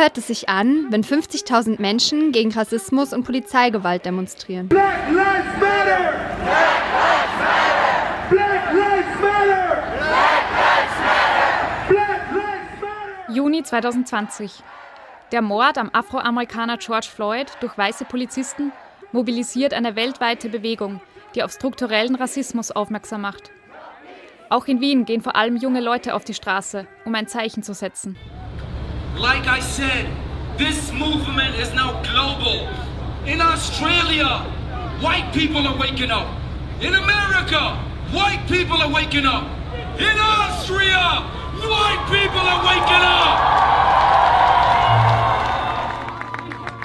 hört es sich an, wenn 50.000 Menschen gegen Rassismus und Polizeigewalt demonstrieren. Black Lives Matter! Black Lives Matter! Black Lives Matter! Black Lives Matter! Juni 2020. Der Mord am Afroamerikaner George Floyd durch weiße Polizisten mobilisiert eine weltweite Bewegung, die auf strukturellen Rassismus aufmerksam macht. Auch in Wien gehen vor allem junge Leute auf die Straße, um ein Zeichen zu setzen. Like I said, this movement is now global. In Australia, white people are waking up. In America, white people are waking up. In Austria, white people are waking up.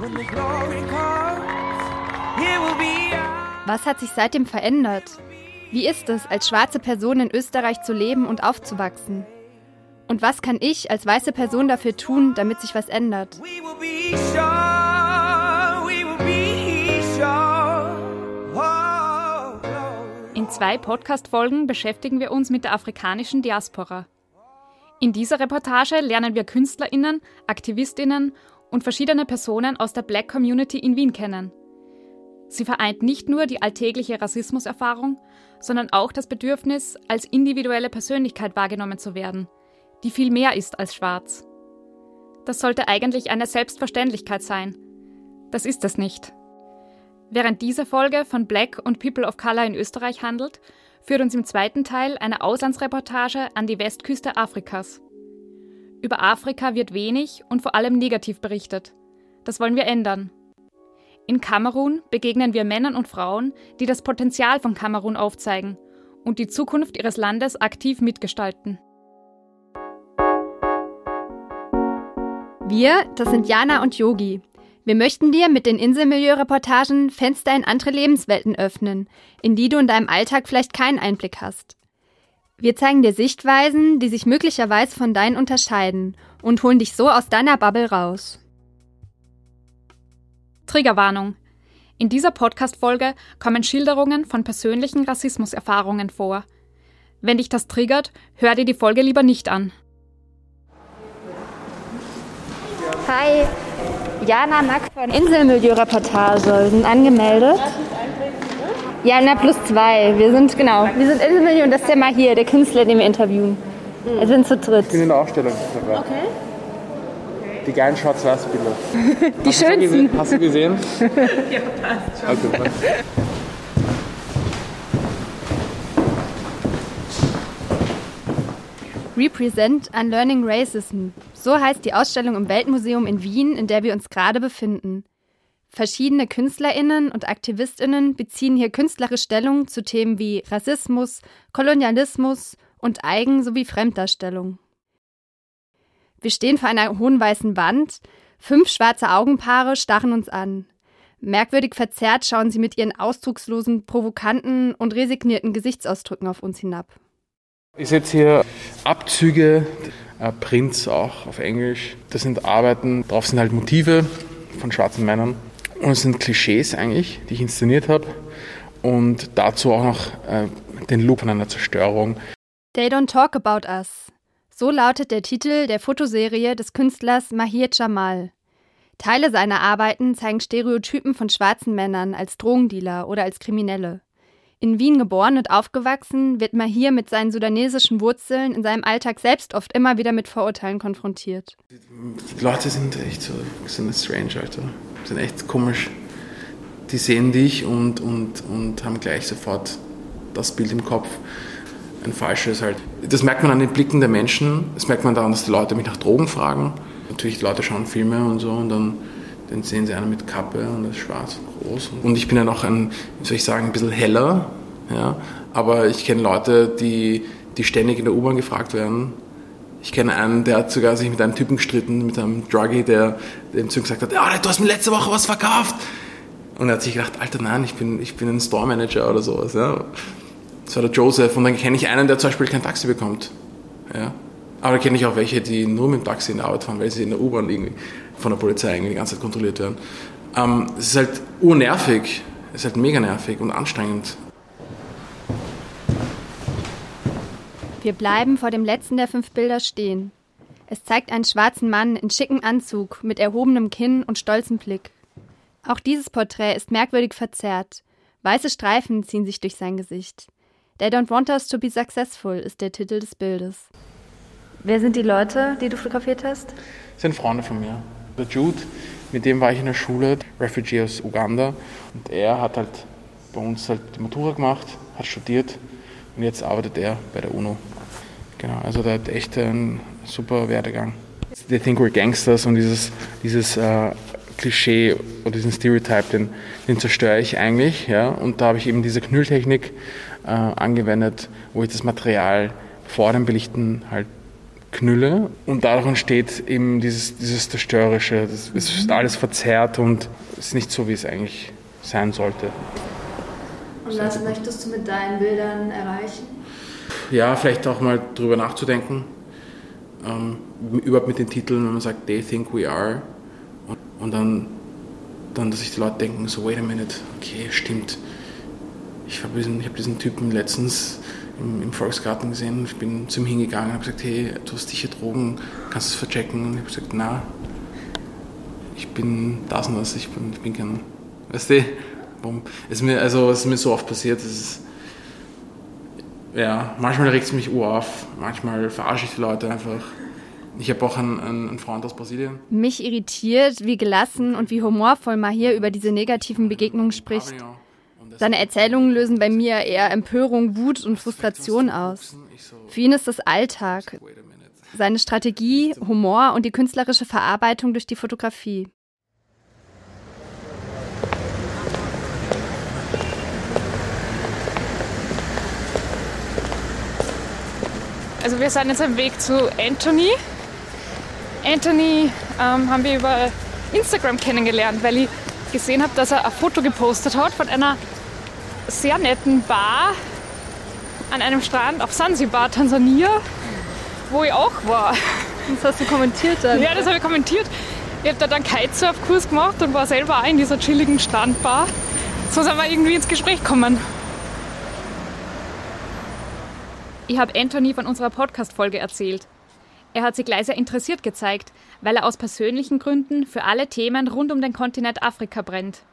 When the glory comes, here will be Was hat sich seitdem verändert? Wie ist es, als schwarze Person in Österreich zu leben und aufzuwachsen? Und was kann ich als weiße Person dafür tun, damit sich was ändert? In zwei Podcast-Folgen beschäftigen wir uns mit der afrikanischen Diaspora. In dieser Reportage lernen wir KünstlerInnen, AktivistInnen und verschiedene Personen aus der Black Community in Wien kennen. Sie vereint nicht nur die alltägliche Rassismuserfahrung, sondern auch das Bedürfnis, als individuelle Persönlichkeit wahrgenommen zu werden – die viel mehr ist als schwarz. Das sollte eigentlich eine Selbstverständlichkeit sein. Das ist es nicht. Während diese Folge von Black und People of Color in Österreich handelt, führt uns im zweiten Teil eine Auslandsreportage an die Westküste Afrikas. Über Afrika wird wenig und vor allem negativ berichtet. Das wollen wir ändern. In Kamerun begegnen wir Männern und Frauen, die das Potenzial von Kamerun aufzeigen und die Zukunft ihres Landes aktiv mitgestalten. Wir, das sind Jana und Yogi. Wir möchten dir mit den Inselmilieu-Reportagen Fenster in andere Lebenswelten öffnen, in die du in deinem Alltag vielleicht keinen Einblick hast. Wir zeigen dir Sichtweisen, die sich möglicherweise von deinen unterscheiden und holen dich so aus deiner Bubble raus. Triggerwarnung. In dieser Podcast-Folge kommen Schilderungen von persönlichen Rassismuserfahrungen vor. Wenn dich das triggert, hör dir die Folge lieber nicht an. Hi, Jana Mack von Inselmilieu-Reportage. Wir sind angemeldet. Ja, na plus zwei. Wir sind, genau, wir sind Inselmilieu und das ist der mal hier, der Künstler, den wir interviewen. Mhm. Wir sind zu dritt. Ich bin in der Ausstellung dabei. Okay. Die geilen Schwarz-Weiß-Bilder. Die hast schönsten. Du hast du gesehen? ja, passt schon. Okay, Represent Unlearning Racism. So heißt die Ausstellung im Weltmuseum in Wien, in der wir uns gerade befinden. Verschiedene KünstlerInnen und AktivistInnen beziehen hier künstlerische Stellung zu Themen wie Rassismus, Kolonialismus und Eigen- sowie Fremddarstellung. Wir stehen vor einer hohen weißen Wand. Fünf schwarze Augenpaare starren uns an. Merkwürdig verzerrt schauen sie mit ihren ausdruckslosen, provokanten und resignierten Gesichtsausdrücken auf uns hinab. Ich setze hier Abzüge, äh, Prints auch auf Englisch. Das sind Arbeiten, drauf sind halt Motive von schwarzen Männern. Und es sind Klischees eigentlich, die ich inszeniert habe. Und dazu auch noch äh, den Look von einer Zerstörung. They don't talk about us. So lautet der Titel der Fotoserie des Künstlers Mahir Jamal. Teile seiner Arbeiten zeigen Stereotypen von schwarzen Männern als Drogendealer oder als Kriminelle. In Wien geboren und aufgewachsen, wird Mahir mit seinen sudanesischen Wurzeln in seinem Alltag selbst oft immer wieder mit Vorurteilen konfrontiert. Die Leute sind echt so, sind strange, Alter. Sind echt komisch. Die sehen dich und, und, und haben gleich sofort das Bild im Kopf. Ein falsches halt. Das merkt man an den Blicken der Menschen. Das merkt man daran, dass die Leute mich nach Drogen fragen. Natürlich, die Leute schauen Filme und so und dann dann sehen sie einen mit Kappe und ist schwarz und groß. Und ich bin ja noch ein, wie soll ich sagen, ein bisschen heller. Ja? Aber ich kenne Leute, die, die ständig in der U-Bahn gefragt werden. Ich kenne einen, der hat sogar sich mit einem Typen gestritten, mit einem Druggie, der dem zu ihm gesagt hat, ja, du hast mir letzte Woche was verkauft. Und er hat sich gedacht, Alter, nein, ich bin, ich bin ein Store Manager oder sowas. Ja? Das war der Joseph. Und dann kenne ich einen, der zum Beispiel kein Taxi bekommt. Ja? Aber da kenne ich auch welche, die nur mit dem Taxi in der Arbeit fahren, weil sie in der U-Bahn irgendwie von der Polizei irgendwie die ganze Zeit kontrolliert werden. Ähm, es ist halt urnervig, es ist halt mega nervig und anstrengend. Wir bleiben vor dem letzten der fünf Bilder stehen. Es zeigt einen schwarzen Mann in schickem Anzug mit erhobenem Kinn und stolzem Blick. Auch dieses Porträt ist merkwürdig verzerrt. Weiße Streifen ziehen sich durch sein Gesicht. They don't want us to be successful ist der Titel des Bildes. Wer sind die Leute, die du fotografiert hast? Das sind Freunde von mir. Der Jude, mit dem war ich in der Schule, Refugee aus Uganda. Und er hat halt bei uns halt die Matura gemacht, hat studiert und jetzt arbeitet er bei der UNO. Genau, also der hat echt einen super Werdegang. They think we're gangsters und dieses, dieses äh, Klischee oder diesen Stereotype, den, den zerstöre ich eigentlich. Ja? Und da habe ich eben diese Knülltechnik äh, angewendet, wo ich das Material vor dem Belichten halt knülle und dadurch entsteht eben dieses, dieses Zerstörerische. Das ist alles verzerrt und ist nicht so, wie es eigentlich sein sollte. Und was möchtest du mit deinen Bildern erreichen? Ja, vielleicht auch mal drüber nachzudenken. Ähm, überhaupt mit den Titeln, wenn man sagt, They think we are. Und, und dann, dann, dass sich die Leute denken, so, wait a minute, okay, stimmt. Ich habe diesen, hab diesen Typen letztens im, im, Volksgarten gesehen. Ich bin zu ihm hingegangen und habe gesagt, hey, du hast sicher Drogen, kannst du es verchecken? Und ich habe gesagt, na, ich bin das und das, ich bin, ich bin kein, weißt du, es ist mir, also, es ist mir so oft passiert, es ist, ja, manchmal regt es mich auf, manchmal verarsche ich die Leute einfach. Ich habe auch einen, einen, Freund aus Brasilien. Mich irritiert, wie gelassen und wie humorvoll Mahir über diese negativen Begegnungen spricht. Seine Erzählungen lösen bei mir eher Empörung, Wut und Frustration aus. Für ihn ist das Alltag. Seine Strategie, Humor und die künstlerische Verarbeitung durch die Fotografie. Also wir sind jetzt am Weg zu Anthony. Anthony ähm, haben wir über Instagram kennengelernt, weil ich gesehen habe, dass er ein Foto gepostet hat von einer sehr netten Bar an einem Strand auf Sansibar, Tansania, wo ich auch war. Das hast du kommentiert dann? Ja, das habe ich kommentiert. Ich habe da dann Kitesurf-Kurs gemacht und war selber auch in dieser chilligen Strandbar. So sind wir irgendwie ins Gespräch gekommen. Ich habe Anthony von unserer Podcast-Folge erzählt. Er hat sich gleich sehr interessiert gezeigt, weil er aus persönlichen Gründen für alle Themen rund um den Kontinent Afrika brennt.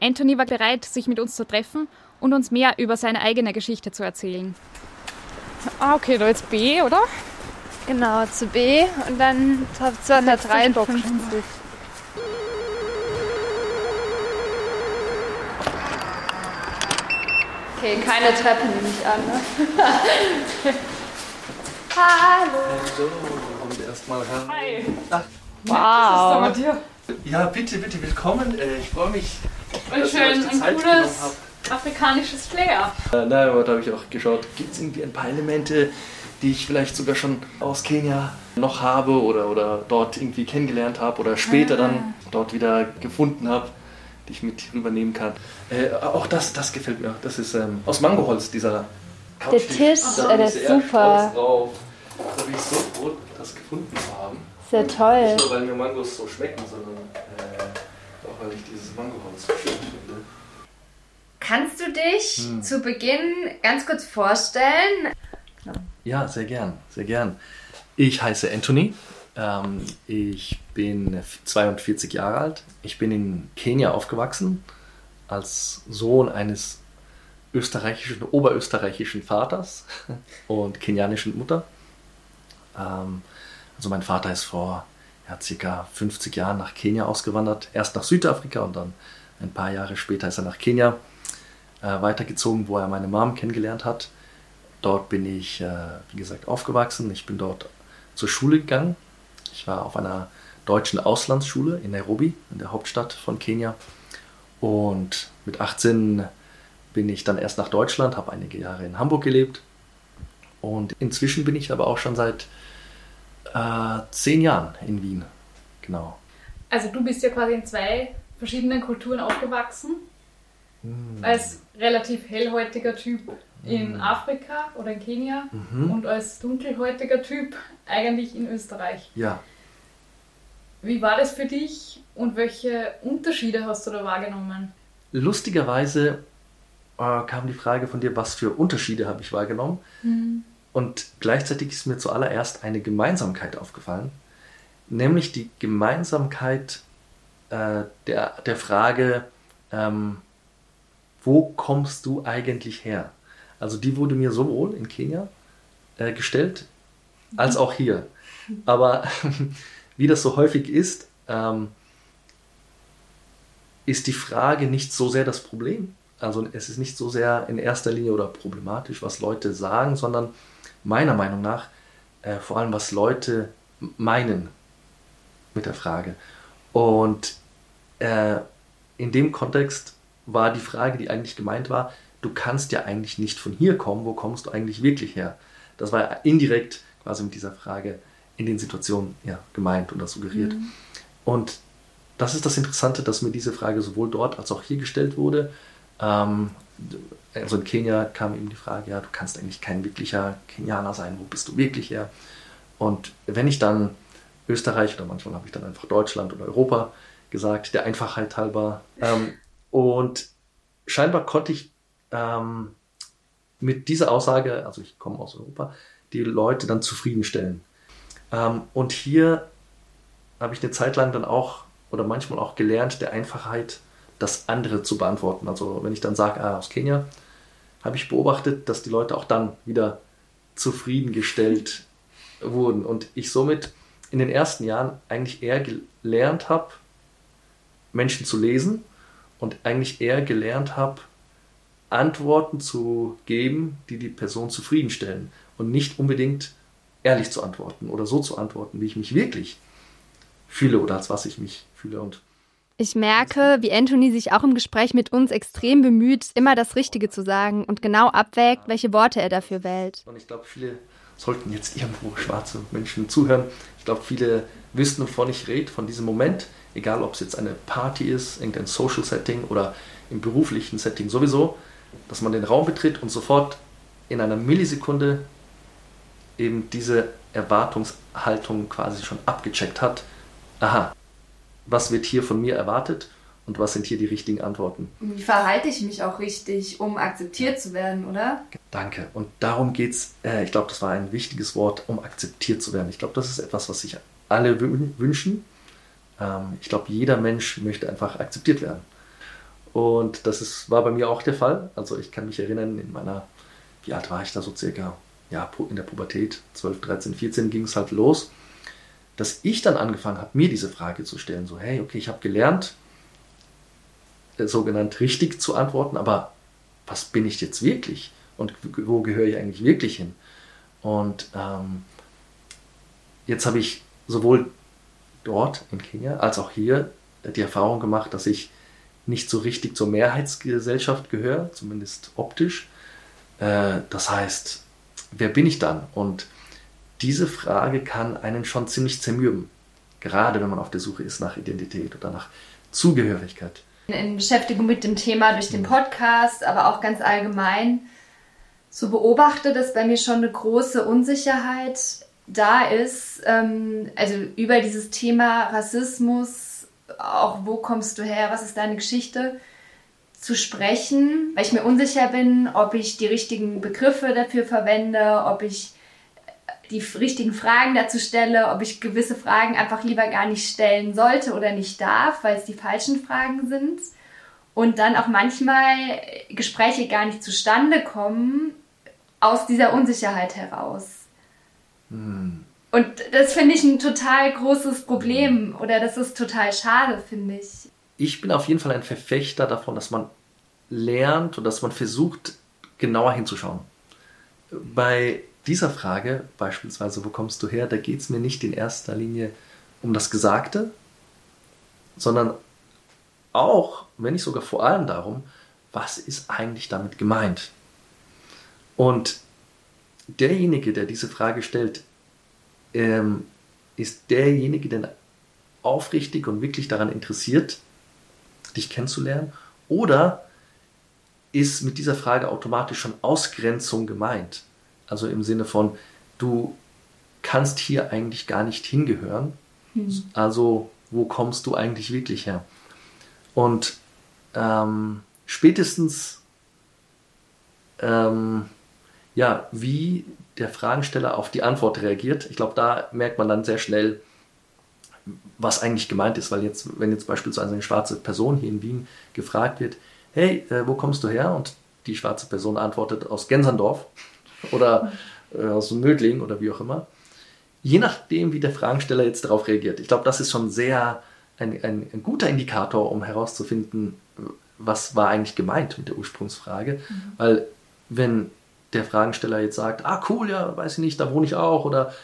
Anthony war bereit, sich mit uns zu treffen und uns mehr über seine eigene Geschichte zu erzählen. Ah, okay, da jetzt B, oder? Genau, zu B und dann zu einer 53. Okay, keine Treppe nehme ich an. Ne? Hallo. Hallo, kommt erstmal ran. Hi. Ach, wow. Was ist da Ja, bitte, bitte, willkommen. Äh, ich freue mich, Und schön, ein Zeit cooles afrikanisches Flair. Äh, nein, aber da habe ich auch geschaut, gibt es irgendwie ein paar Elemente, die ich vielleicht sogar schon aus Kenia noch habe oder, oder dort irgendwie kennengelernt habe oder später Ah. dann dort wieder gefunden habe, die ich mit rübernehmen kann. Äh, auch das, das gefällt mir. Das ist ähm, aus Mangoholz, dieser Couchtisch. Tisch, Da äh, der ist sehr super. drauf. Da bin ich so froh, das gefunden zu haben. Sehr toll. Nicht nur, weil mir Mangos so schmecken, sondern äh, auch, weil ich dieses Mangoholz finde. Kannst du dich Hm. zu Beginn ganz kurz vorstellen? Ja, sehr gern, sehr gern. Ich heiße Anthony. Ähm, ich bin 42 Jahre alt. Ich bin in Kenia aufgewachsen als Sohn eines österreichischen, oberösterreichischen Vaters und kenianischen Mutter. Ähm, also mein Vater ist vor ja, circa 50 Jahren nach Kenia ausgewandert. Erst nach Südafrika und dann ein paar Jahre später ist er nach Kenia äh, weitergezogen, wo er meine Mom kennengelernt hat. Dort bin ich, äh, wie gesagt, aufgewachsen. Ich bin dort zur Schule gegangen. Ich war auf einer deutschen Auslandsschule in Nairobi, in der Hauptstadt von Kenia. Und mit 18 bin ich dann erst nach Deutschland, habe einige Jahre in Hamburg gelebt. Und inzwischen bin ich aber auch schon seit äh, zehn Jahren in Wien. Genau. Also du bist ja quasi in zwei verschiedenen Kulturen aufgewachsen. Als relativ hellhäutiger Typ in Afrika oder in Kenia Mhm. und als dunkelhäutiger Typ eigentlich in Österreich. Ja. Wie war das für dich und welche Unterschiede hast du da wahrgenommen? Lustigerweise äh, kam die Frage von dir, was für Unterschiede habe ich wahrgenommen? Und Und gleichzeitig ist mir zuallererst eine Gemeinsamkeit aufgefallen, nämlich die Gemeinsamkeit äh, der, der Frage, ähm, wo kommst du eigentlich her? Also die wurde mir sowohl in Kenia äh, gestellt, als auch hier. Aber wie das so häufig ist, ähm, ist die Frage nicht so sehr das Problem. Also es ist nicht so sehr in erster Linie oder problematisch, was Leute sagen, sondern meiner Meinung nach äh, vor allem, was Leute meinen mit der Frage. Und äh, in dem Kontext war die Frage, die eigentlich gemeint war, du kannst ja eigentlich nicht von hier kommen, wo kommst du eigentlich wirklich her? Das war indirekt quasi mit dieser Frage in den Situationen ja, gemeint oder suggeriert. Mhm. Und das ist das Interessante, dass mir diese Frage sowohl dort als auch hier gestellt wurde. Ähm, also in Kenia kam eben die Frage, ja, du kannst eigentlich kein wirklicher Kenianer sein, wo bist du wirklich her? Und wenn ich dann Österreich oder manchmal habe ich dann einfach Deutschland oder Europa gesagt, der Einfachheit halber. Ähm, und scheinbar konnte ich ähm, mit dieser Aussage, also ich komme aus Europa, die Leute dann zufriedenstellen. Ähm, und hier habe ich eine Zeit lang dann auch oder manchmal auch gelernt, der Einfachheit das andere zu beantworten. Also wenn ich dann sage, ah, aus Kenia, habe ich beobachtet, dass die Leute auch dann wieder zufriedengestellt wurden. Und ich somit in den ersten Jahren eigentlich eher gelernt habe, Menschen zu lesen und eigentlich eher gelernt habe, Antworten zu geben, die die Person zufriedenstellen und nicht unbedingt ehrlich zu antworten oder so zu antworten, wie ich mich wirklich fühle oder als was ich mich fühle und ich merke, wie Anthony sich auch im Gespräch mit uns extrem bemüht, immer das Richtige zu sagen und genau abwägt, welche Worte er dafür wählt. Und ich glaube, viele sollten jetzt irgendwo schwarze Menschen zuhören. Ich glaube, viele wissen, wovon ich rede, von diesem Moment, egal ob es jetzt eine Party ist, irgendein Social Setting oder im beruflichen Setting sowieso, dass man den Raum betritt und sofort in einer Millisekunde eben diese Erwartungshaltung quasi schon abgecheckt hat. Aha, was wird hier von mir erwartet und was sind hier die richtigen Antworten? Wie verhalte ich mich auch richtig, um akzeptiert zu werden, oder? Danke. Und darum geht es, äh, ich glaube, das war ein wichtiges Wort, um akzeptiert zu werden. Ich glaube, das ist etwas, was sich alle wünschen. Ähm, ich glaube, jeder Mensch möchte einfach akzeptiert werden. Und das ist, war bei mir auch der Fall. Also ich kann mich erinnern, in meiner, wie alt war ich da so circa? Ja, in der Pubertät, 12, 13, 14 ging es halt los, dass ich dann angefangen habe, mir diese Frage zu stellen. So, hey, okay, ich habe gelernt, äh, sogenannt richtig zu antworten, aber was bin ich jetzt wirklich? Und wo gehöre ich eigentlich wirklich hin? Und ähm, jetzt habe ich sowohl dort in Kenia als auch hier die Erfahrung gemacht, dass ich nicht so richtig zur Mehrheitsgesellschaft gehöre, zumindest optisch. Äh, das heißt, wer bin ich dann? Und diese Frage kann einen schon ziemlich zermürben, gerade wenn man auf der Suche ist nach Identität oder nach Zugehörigkeit. In Beschäftigung mit dem Thema durch den Podcast, aber auch ganz allgemein, so beobachte, dass bei mir schon eine große Unsicherheit da ist, ähm, also über dieses Thema Rassismus, auch wo kommst du her, was ist deine Geschichte, zu sprechen, weil ich mir unsicher bin, ob ich die richtigen Begriffe dafür verwende, ob ich die richtigen Fragen dazu stelle, ob ich gewisse Fragen einfach lieber gar nicht stellen sollte oder nicht darf, weil es die falschen Fragen sind. Und dann auch manchmal Gespräche gar nicht zustande kommen aus dieser Unsicherheit heraus. Hm. Und das finde ich ein total großes Problem oder das ist total schade, finde ich. Ich bin auf jeden Fall ein Verfechter davon, dass man lernt und dass man versucht, genauer hinzuschauen. Bei dieser Frage, beispielsweise, wo kommst du her, da geht es mir nicht in erster Linie um das Gesagte, sondern auch, wenn nicht sogar vor allem darum, was ist eigentlich damit gemeint? Und derjenige, der diese Frage stellt, ähm, ist derjenige, der aufrichtig und wirklich daran interessiert, dich kennenzulernen? Oder ist mit dieser Frage automatisch schon Ausgrenzung gemeint? Also im Sinne von, du kannst hier eigentlich gar nicht hingehören. Hm. Also wo kommst du eigentlich wirklich her? Und ähm, spätestens ähm, ja, wie der Fragensteller auf die Antwort reagiert. Ich glaube, da merkt man dann sehr schnell, was eigentlich gemeint ist, weil jetzt, wenn jetzt beispielsweise eine schwarze Person hier in Wien gefragt wird, hey, äh, wo kommst du her? Und die schwarze Person antwortet aus Genserndorf oder äh, aus Mödling oder wie auch immer. Je nachdem, wie der Fragensteller jetzt darauf reagiert. Ich glaube, das ist schon sehr ein, ein, ein, guter Indikator, um herauszufinden, was war eigentlich gemeint mit der Ursprungsfrage. Mhm. Weil wenn der Fragensteller jetzt sagt, ah cool, ja, weiß ich nicht, da wohne ich auch oder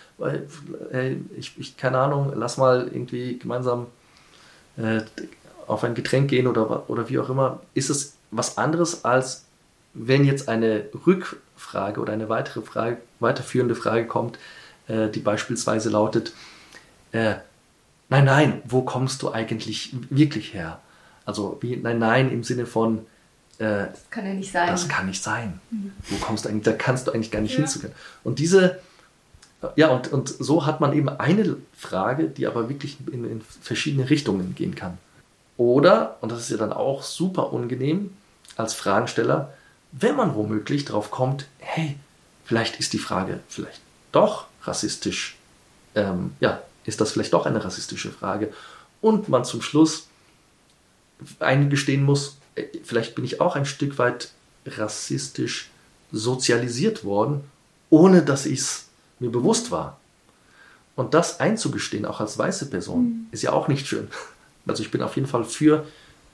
hey, ich, ich, keine Ahnung, lass mal irgendwie gemeinsam äh, auf ein Getränk gehen oder, oder wie auch immer, ist es was anderes, als wenn jetzt eine Rückfrage oder eine weitere Frage, weiterführende Frage kommt, äh, die beispielsweise lautet, äh, nein, nein, wo kommst du eigentlich wirklich her? Also wie, nein, nein im Sinne von, äh, das kann ja nicht sein. Das kann nicht sein. Mhm. Wo kommst du eigentlich, da kannst du eigentlich gar nicht ja. hinzugehen. Und diese, ja, und, und so hat man eben eine Frage, die aber wirklich in, in verschiedene Richtungen gehen kann. Oder, und das ist ja dann auch super unangenehm als Fragensteller, wenn man womöglich drauf kommt, hey, vielleicht ist die Frage vielleicht doch rassistisch. Ähm, ja, ist das vielleicht doch eine rassistische Frage? Und man zum Schluss eingestehen muss, äh, vielleicht bin ich auch ein Stück weit rassistisch sozialisiert worden, ohne dass ich es mir bewusst war. Und das einzugestehen, auch als weiße Person, mhm. ist ja auch nicht schön. Also ich bin auf jeden Fall für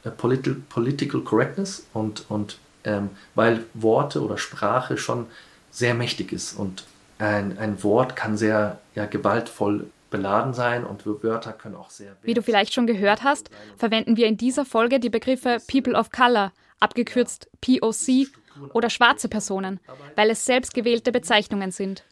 äh, Political, Political Correctness und, und ähm, weil Worte oder Sprache schon sehr mächtig ist und ein, ein Wort kann sehr ja, gewaltvoll beladen sein und Wörter können auch sehr. Wie du vielleicht schon gehört hast, verwenden wir in dieser Folge die Begriffe People of Color, abgekürzt POC, oder schwarze Personen, weil es selbstgewählte Bezeichnungen sind.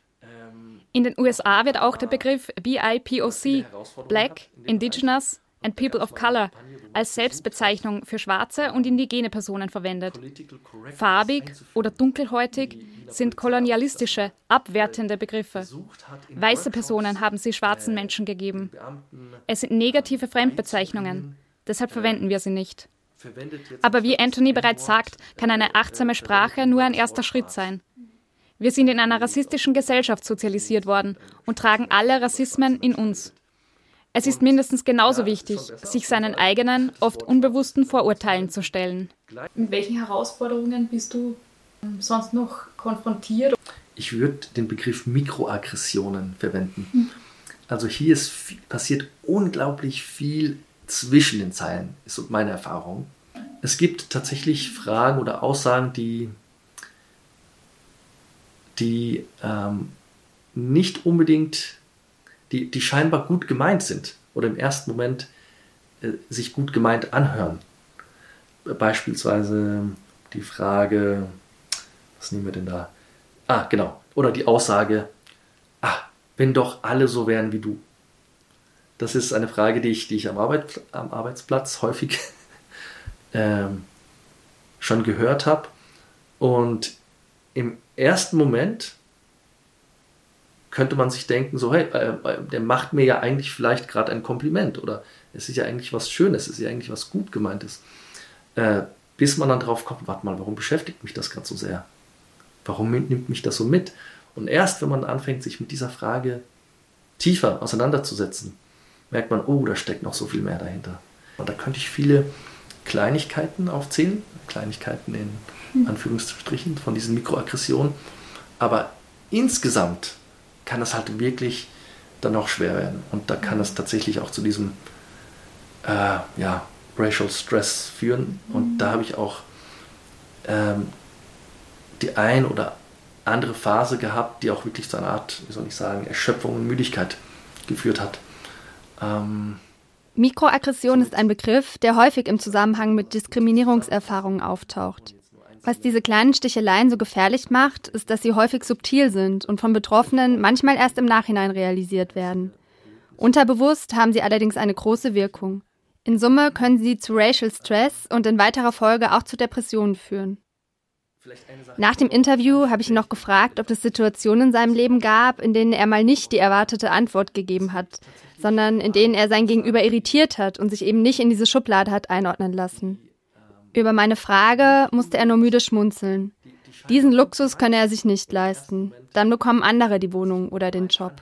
In den USA wird auch der Begriff BIPOC, Black, Indigenous and People of Color, als Selbstbezeichnung für schwarze und indigene Personen verwendet. Farbig oder dunkelhäutig sind kolonialistische, abwertende Begriffe. Weiße Personen haben sie schwarzen Menschen gegeben. Es sind negative Fremdbezeichnungen, deshalb verwenden wir sie nicht. Aber wie Anthony bereits sagt, kann eine achtsame Sprache nur ein erster Schritt sein. Wir sind in einer rassistischen Gesellschaft sozialisiert worden und tragen alle Rassismen in uns. Es ist mindestens genauso wichtig, sich seinen eigenen, oft unbewussten Vorurteilen zu stellen. Mit welchen Herausforderungen bist du ähm, sonst noch konfrontiert? Ich würde den Begriff Mikroaggressionen verwenden. Also hier ist, passiert unglaublich viel zwischen den Zeilen, ist meine Erfahrung. Es gibt tatsächlich Fragen oder Aussagen, die, die ähm, nicht unbedingt die, die scheinbar gut gemeint sind oder im ersten Moment äh, sich gut gemeint anhören. Beispielsweise die Frage, was nehmen wir denn da? Ah, genau. Oder die Aussage, ah, wenn doch alle so wären wie du. Das ist eine Frage, die ich, die ich am, Arbeit, am Arbeitsplatz häufig ähm, schon gehört habe. Und im ersten Moment könnte man sich denken, so, hey, äh, äh, der macht mir ja eigentlich vielleicht gerade ein Kompliment oder es ist ja eigentlich was Schönes, es ist ja eigentlich was gut gemeintes. Äh, bis man dann drauf kommt, warte mal, warum beschäftigt mich das gerade so sehr? Warum nimmt mich das so mit? Und erst wenn man anfängt, sich mit dieser Frage tiefer auseinanderzusetzen, merkt man, oh, da steckt noch so viel mehr dahinter. Und da könnte ich viele Kleinigkeiten aufzählen, Kleinigkeiten in hm. Anführungsstrichen von diesen Mikroaggressionen, aber insgesamt kann es halt wirklich dann auch schwer werden. Und da kann es tatsächlich auch zu diesem äh, ja, Racial Stress führen. Und mhm. da habe ich auch ähm, die ein oder andere Phase gehabt, die auch wirklich zu einer Art, wie soll ich sagen, Erschöpfung und Müdigkeit geführt hat. Ähm, Mikroaggression ist ein Begriff, der häufig im Zusammenhang mit Diskriminierungserfahrungen auftaucht. Was diese kleinen Sticheleien so gefährlich macht, ist, dass sie häufig subtil sind und von Betroffenen manchmal erst im Nachhinein realisiert werden. Unterbewusst haben sie allerdings eine große Wirkung. In Summe können sie zu Racial Stress und in weiterer Folge auch zu Depressionen führen. Nach dem Interview habe ich ihn noch gefragt, ob es Situationen in seinem Leben gab, in denen er mal nicht die erwartete Antwort gegeben hat, sondern in denen er sein Gegenüber irritiert hat und sich eben nicht in diese Schublade hat einordnen lassen. Über meine Frage musste er nur müde schmunzeln. Diesen Luxus könne er sich nicht leisten. Dann bekommen andere die Wohnung oder den Job.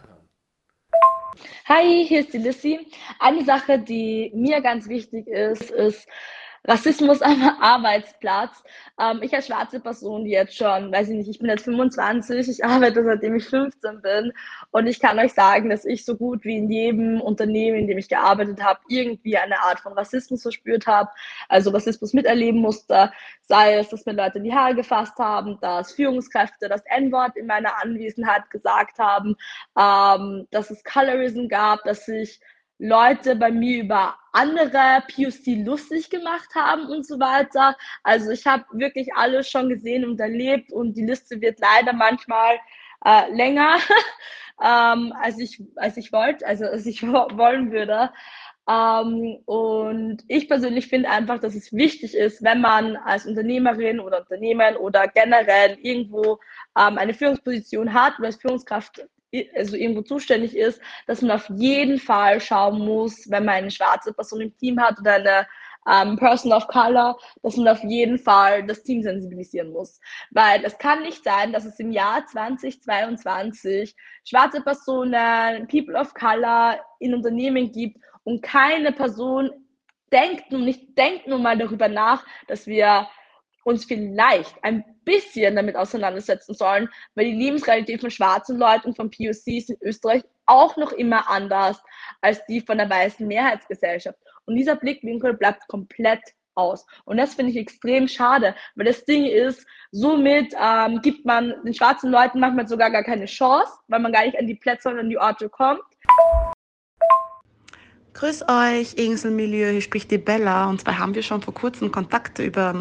Hi, hier ist die Lissy. Eine Sache, die mir ganz wichtig ist, ist, Rassismus am Arbeitsplatz. Ähm, ich als schwarze Person, jetzt schon, weiß ich nicht, ich bin jetzt 25, ich arbeite seitdem ich 15 bin und ich kann euch sagen, dass ich so gut wie in jedem Unternehmen, in dem ich gearbeitet habe, irgendwie eine Art von Rassismus verspürt habe, also Rassismus miterleben musste, sei es, dass mir Leute in die Haare gefasst haben, dass Führungskräfte das N-Wort in meiner Anwesenheit gesagt haben, ähm, dass es Colorism gab, dass sich Leute bei mir über andere POC lustig gemacht haben und so weiter. Also ich habe wirklich alles schon gesehen und erlebt und die Liste wird leider manchmal äh, länger, ähm, als ich, als ich wollte, also als ich wollen würde. Ähm, und ich persönlich finde einfach, dass es wichtig ist, wenn man als Unternehmerin oder Unternehmen oder generell irgendwo ähm, eine Führungsposition hat oder als Führungskraft also irgendwo zuständig ist, dass man auf jeden Fall schauen muss, wenn man eine schwarze Person im Team hat oder eine ähm, Person of Color, dass man auf jeden Fall das Team sensibilisieren muss. Weil es kann nicht sein, dass es im Jahr 2022 schwarze Personen, People of Color in Unternehmen gibt und keine Person denkt nun nicht denkt nun mal darüber nach, dass wir uns vielleicht ein bisschen damit auseinandersetzen sollen, weil die Lebensrealität von schwarzen Leuten von POCs in Österreich auch noch immer anders als die von der weißen Mehrheitsgesellschaft. Und dieser Blickwinkel bleibt komplett aus. Und das finde ich extrem schade, weil das Ding ist, somit ähm, gibt man den schwarzen Leuten manchmal sogar gar keine Chance, weil man gar nicht an die Plätze und an die Orte kommt. Grüß euch, Inselmilieu, hier spricht die Bella. Und zwar haben wir schon vor kurzem Kontakte über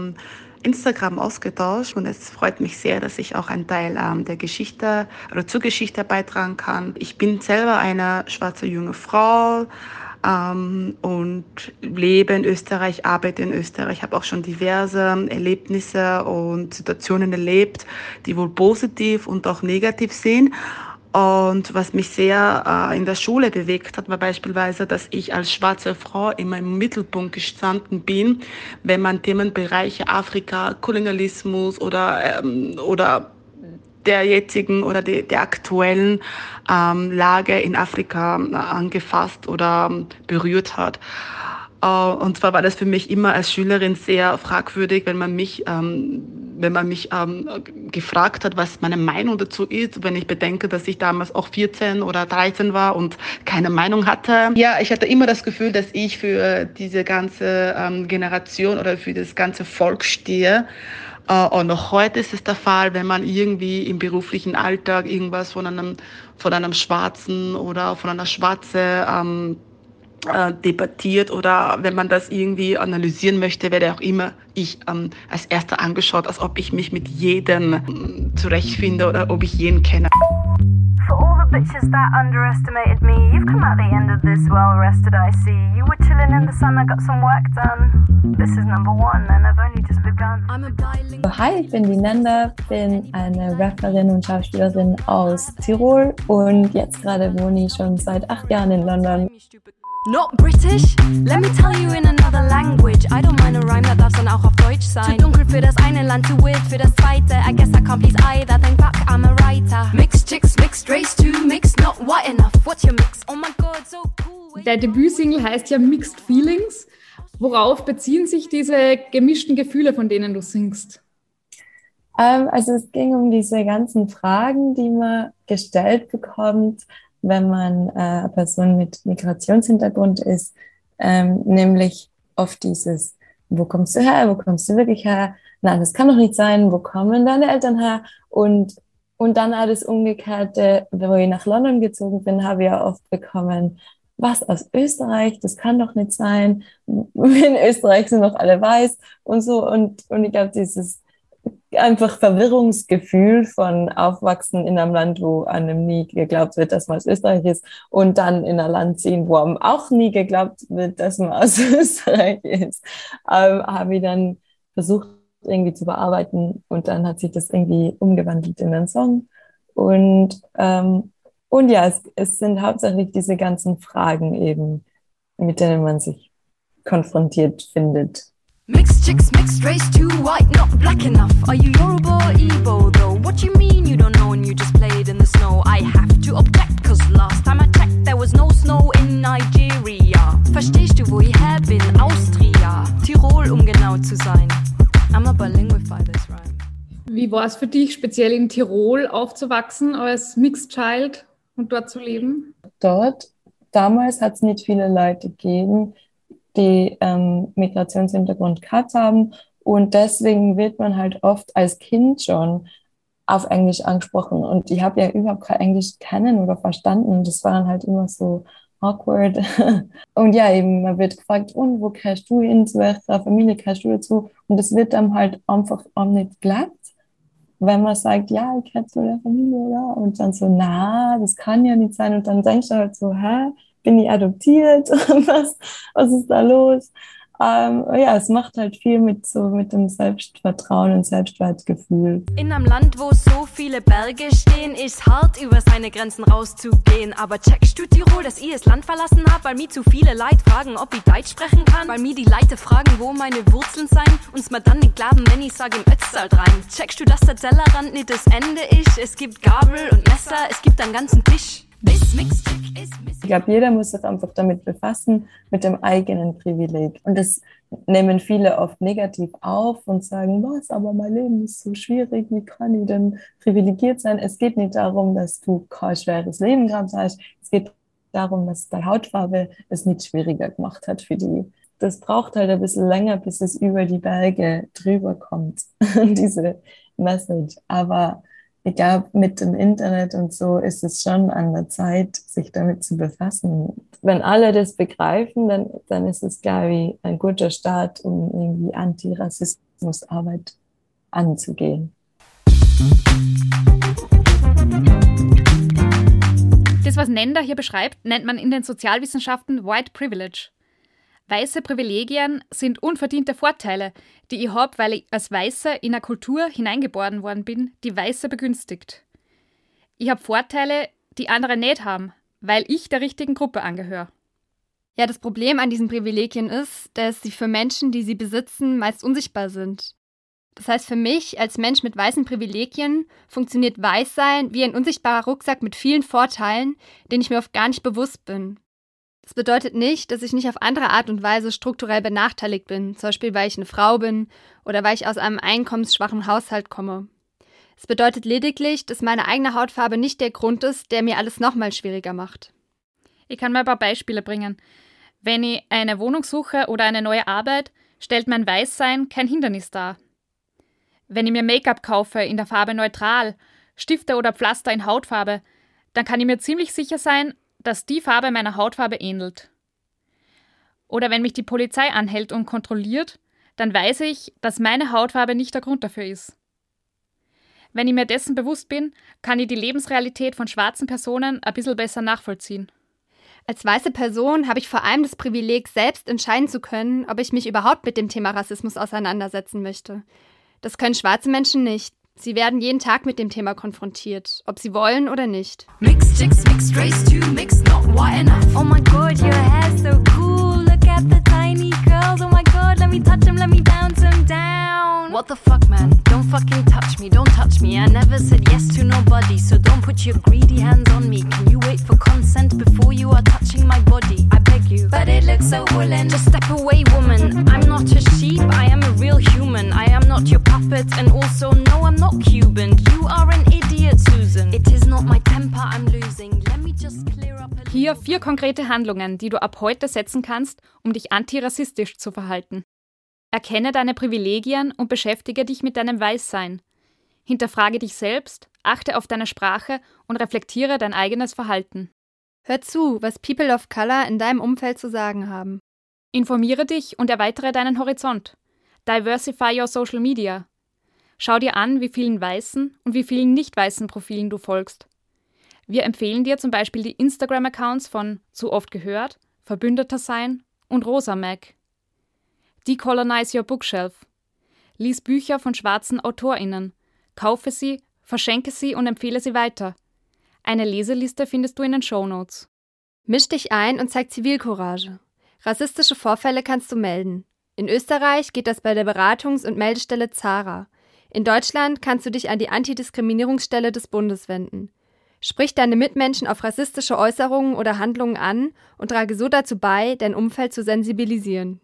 Instagram ausgetauscht und es freut mich sehr, dass ich auch einen Teil ähm, der Geschichte oder zur Geschichte beitragen kann. Ich bin selber eine schwarze junge Frau ähm, und lebe in Österreich, arbeite in Österreich, habe auch schon diverse Erlebnisse und Situationen erlebt, die wohl positiv und auch negativ sind. Und was mich sehr äh, in der Schule bewegt hat, war beispielsweise, dass ich als schwarze Frau immer im Mittelpunkt gestanden bin, wenn man Themenbereiche Afrika, Kolonialismus oder, ähm, oder der jetzigen oder de, der aktuellen ähm, Lage in Afrika äh, angefasst oder ähm, berührt hat. Äh, und zwar war das für mich immer als Schülerin sehr fragwürdig, wenn man mich, ähm, wenn man mich ähm, gefragt hat, was meine Meinung dazu ist, wenn ich bedenke, dass ich damals auch 14 oder 13 war und keine Meinung hatte. Ja, ich hatte immer das Gefühl, dass ich für diese ganze ähm, Generation oder für das ganze Volk stehe. Uh, und auch heute ist es der Fall, wenn man irgendwie im beruflichen Alltag irgendwas von einem, von einem Schwarzen oder von einer Schwarze ähm, äh, debattiert oder wenn man das irgendwie analysieren möchte, werde auch immer ich ähm, als erster angeschaut, als ob ich mich mit jedem ähm, zurechtfinde oder ob ich jeden kenne. For all the bitches that underestimated me, you've come out the end of this well rested, I see. You were chilling in the sun, I got some work done. This is number one and I've only just begun. Hi, ich bin die Nanda, bin eine Rapperin und Schauspielerin aus Tirol und jetzt gerade wohne ich schon seit acht Jahren in London. Not British? Let me tell you in another language. I don't mind a rhyme, that darf dann auch auf Deutsch sein. Zu dunkel für das eine Land, too wild für das zweite. I guess I can't please either, thank fuck I'm a writer. Mixed chicks, mixed race, too mixed, not white enough. What's your mix? Oh my god, so cool. Der Debütsingle heißt ja Mixed Feelings. Worauf beziehen sich diese gemischten Gefühle, von denen du singst? Ähm, also es ging um diese ganzen Fragen, die man gestellt bekommt wenn man äh, Person mit Migrationshintergrund ist, ähm, nämlich oft dieses, wo kommst du her, wo kommst du wirklich her? Nein, das kann doch nicht sein, wo kommen deine Eltern her? Und, und dann alles Umgekehrte, wo ich nach London gezogen bin, habe ich ja oft bekommen, was aus Österreich, das kann doch nicht sein. In Österreich sind doch alle weiß und so. Und, und ich glaube, dieses einfach Verwirrungsgefühl von Aufwachsen in einem Land, wo einem nie geglaubt wird, dass man aus Österreich ist und dann in ein Land ziehen, wo einem auch nie geglaubt wird, dass man aus Österreich ist, ähm, habe ich dann versucht irgendwie zu bearbeiten und dann hat sich das irgendwie umgewandelt in einen Song und ähm, und ja, es, es sind hauptsächlich diese ganzen Fragen eben, mit denen man sich konfrontiert findet. Mixed chicks, mixed race, too white, not black enough. Are you Yoruba or Igbo though? What you mean you don't know and you just played in the snow? I have to object, cause last time I checked there was no snow in Nigeria. Verstehst du, wo ich her bin? Austria. Tirol, um genau zu sein. I'm a bilingual by this rhyme. Wie war es für dich, speziell in Tirol aufzuwachsen als Mixed Child und dort zu leben? Dort, damals hat es nicht viele Leute gegeben die ähm, Migrationshintergrund gehabt haben. Und deswegen wird man halt oft als Kind schon auf Englisch angesprochen. Und ich habe ja überhaupt kein Englisch kennen oder verstanden. Das war dann halt immer so awkward. Und ja, eben, man wird gefragt, und wo gehörst du hin, zu welcher Familie gehörst du dazu? Und es wird dann halt einfach auch nicht glatt, wenn man sagt, ja, ich gehöre zu der Familie, oder? Und dann so, na, das kann ja nicht sein. Und dann denkst du halt so, hä, bin ich adoptiert? was, was ist da los? ähm, ja, es macht halt viel mit so mit dem Selbstvertrauen und Selbstwertgefühl. In einem Land, wo so viele Berge stehen, ist hart über seine Grenzen rauszugehen. Aber checkst du Tirol, dass ich das Land verlassen hab, weil mir zu viele Leute fragen, ob ich Deutsch sprechen kann? Weil mir die Leute fragen, wo meine Wurzeln sein, uns mal dann nicht glauben, wenn ich sage im Ötztal rein. Checkst du, dass der Tellerrand nicht das Ende ist? Es gibt Gabel und Messer, es gibt einen ganzen Tisch. Ich glaube, jeder muss sich einfach damit befassen, mit dem eigenen Privileg. Und das nehmen viele oft negativ auf und sagen, was, aber mein Leben ist so schwierig, wie kann ich denn privilegiert sein? Es geht nicht darum, dass du kein schweres Leben gehabt hast. Es geht darum, dass deine Hautfarbe es nicht schwieriger gemacht hat für die. Das braucht halt ein bisschen länger, bis es über die Berge drüber kommt, diese Message. Aber ich glaube, mit dem Internet und so ist es schon an der Zeit, sich damit zu befassen. Wenn alle das begreifen, dann, dann ist es, glaube ich, ein guter Start, um irgendwie Antirassismusarbeit anzugehen. Das, was Nenda hier beschreibt, nennt man in den Sozialwissenschaften White Privilege. Weiße Privilegien sind unverdiente Vorteile, die ich habe, weil ich als Weiße in eine Kultur hineingeboren worden bin, die Weiße begünstigt. Ich habe Vorteile, die andere nicht haben, weil ich der richtigen Gruppe angehöre. Ja, das Problem an diesen Privilegien ist, dass sie für Menschen, die sie besitzen, meist unsichtbar sind. Das heißt, für mich als Mensch mit weißen Privilegien funktioniert Weißsein wie ein unsichtbarer Rucksack mit vielen Vorteilen, den ich mir oft gar nicht bewusst bin. Das bedeutet nicht, dass ich nicht auf andere Art und Weise strukturell benachteiligt bin, zum Beispiel weil ich eine Frau bin oder weil ich aus einem einkommensschwachen Haushalt komme. Es bedeutet lediglich, dass meine eigene Hautfarbe nicht der Grund ist, der mir alles nochmal schwieriger macht. Ich kann mal ein paar Beispiele bringen. Wenn ich eine Wohnung suche oder eine neue Arbeit, stellt mein Weißsein kein Hindernis dar. Wenn ich mir Make-up kaufe in der Farbe neutral, Stifte oder Pflaster in Hautfarbe, dann kann ich mir ziemlich sicher sein, dass die Farbe meiner Hautfarbe ähnelt. Oder wenn mich die Polizei anhält und kontrolliert, dann weiß ich, dass meine Hautfarbe nicht der Grund dafür ist. Wenn ich mir dessen bewusst bin, kann ich die Lebensrealität von schwarzen Personen ein bisschen besser nachvollziehen. Als weiße Person habe ich vor allem das Privileg, selbst entscheiden zu können, ob ich mich überhaupt mit dem Thema Rassismus auseinandersetzen möchte. Das können schwarze Menschen nicht. Sie werden jeden Tag mit dem Thema konfrontiert, ob sie wollen oder nicht. Mixed chicks, mixed race too, mixed not white enough. Oh my god, your hair's so cool. Look at the tiny curls. Oh my god, let me touch them, let me bounce them down. What the fuck, man? Don't fucking touch me, don't touch me. I never said yes to nobody, so don't put your greedy hands on me. Can you wait for consent before you are touching my body? I beg you. But it looks so woolen. Just step away, woman. I'm not a sheep, I am a real human. I am not your puppet, and Hier vier konkrete Handlungen, die du ab heute setzen kannst, um dich antirassistisch zu verhalten. Erkenne deine Privilegien und beschäftige dich mit deinem Weißsein. Hinterfrage dich selbst, achte auf deine Sprache und reflektiere dein eigenes Verhalten. Hör zu, was People of Color in deinem Umfeld zu sagen haben. Informiere dich und erweitere deinen Horizont. Diversify your social media. Schau dir an, wie vielen weißen und wie vielen nicht weißen Profilen du folgst. Wir empfehlen dir zum Beispiel die Instagram-Accounts von Zu oft gehört, Verbündeter sein und Rosa Mac. Decolonize Your Bookshelf. Lies Bücher von schwarzen AutorInnen. Kaufe sie, verschenke sie und empfehle sie weiter. Eine Leseliste findest du in den Show Notes. Misch dich ein und zeig Zivilcourage. Rassistische Vorfälle kannst du melden. In Österreich geht das bei der Beratungs- und Meldestelle Zara. In Deutschland kannst du dich an die Antidiskriminierungsstelle des Bundes wenden. Sprich deine Mitmenschen auf rassistische Äußerungen oder Handlungen an und trage so dazu bei, dein Umfeld zu sensibilisieren.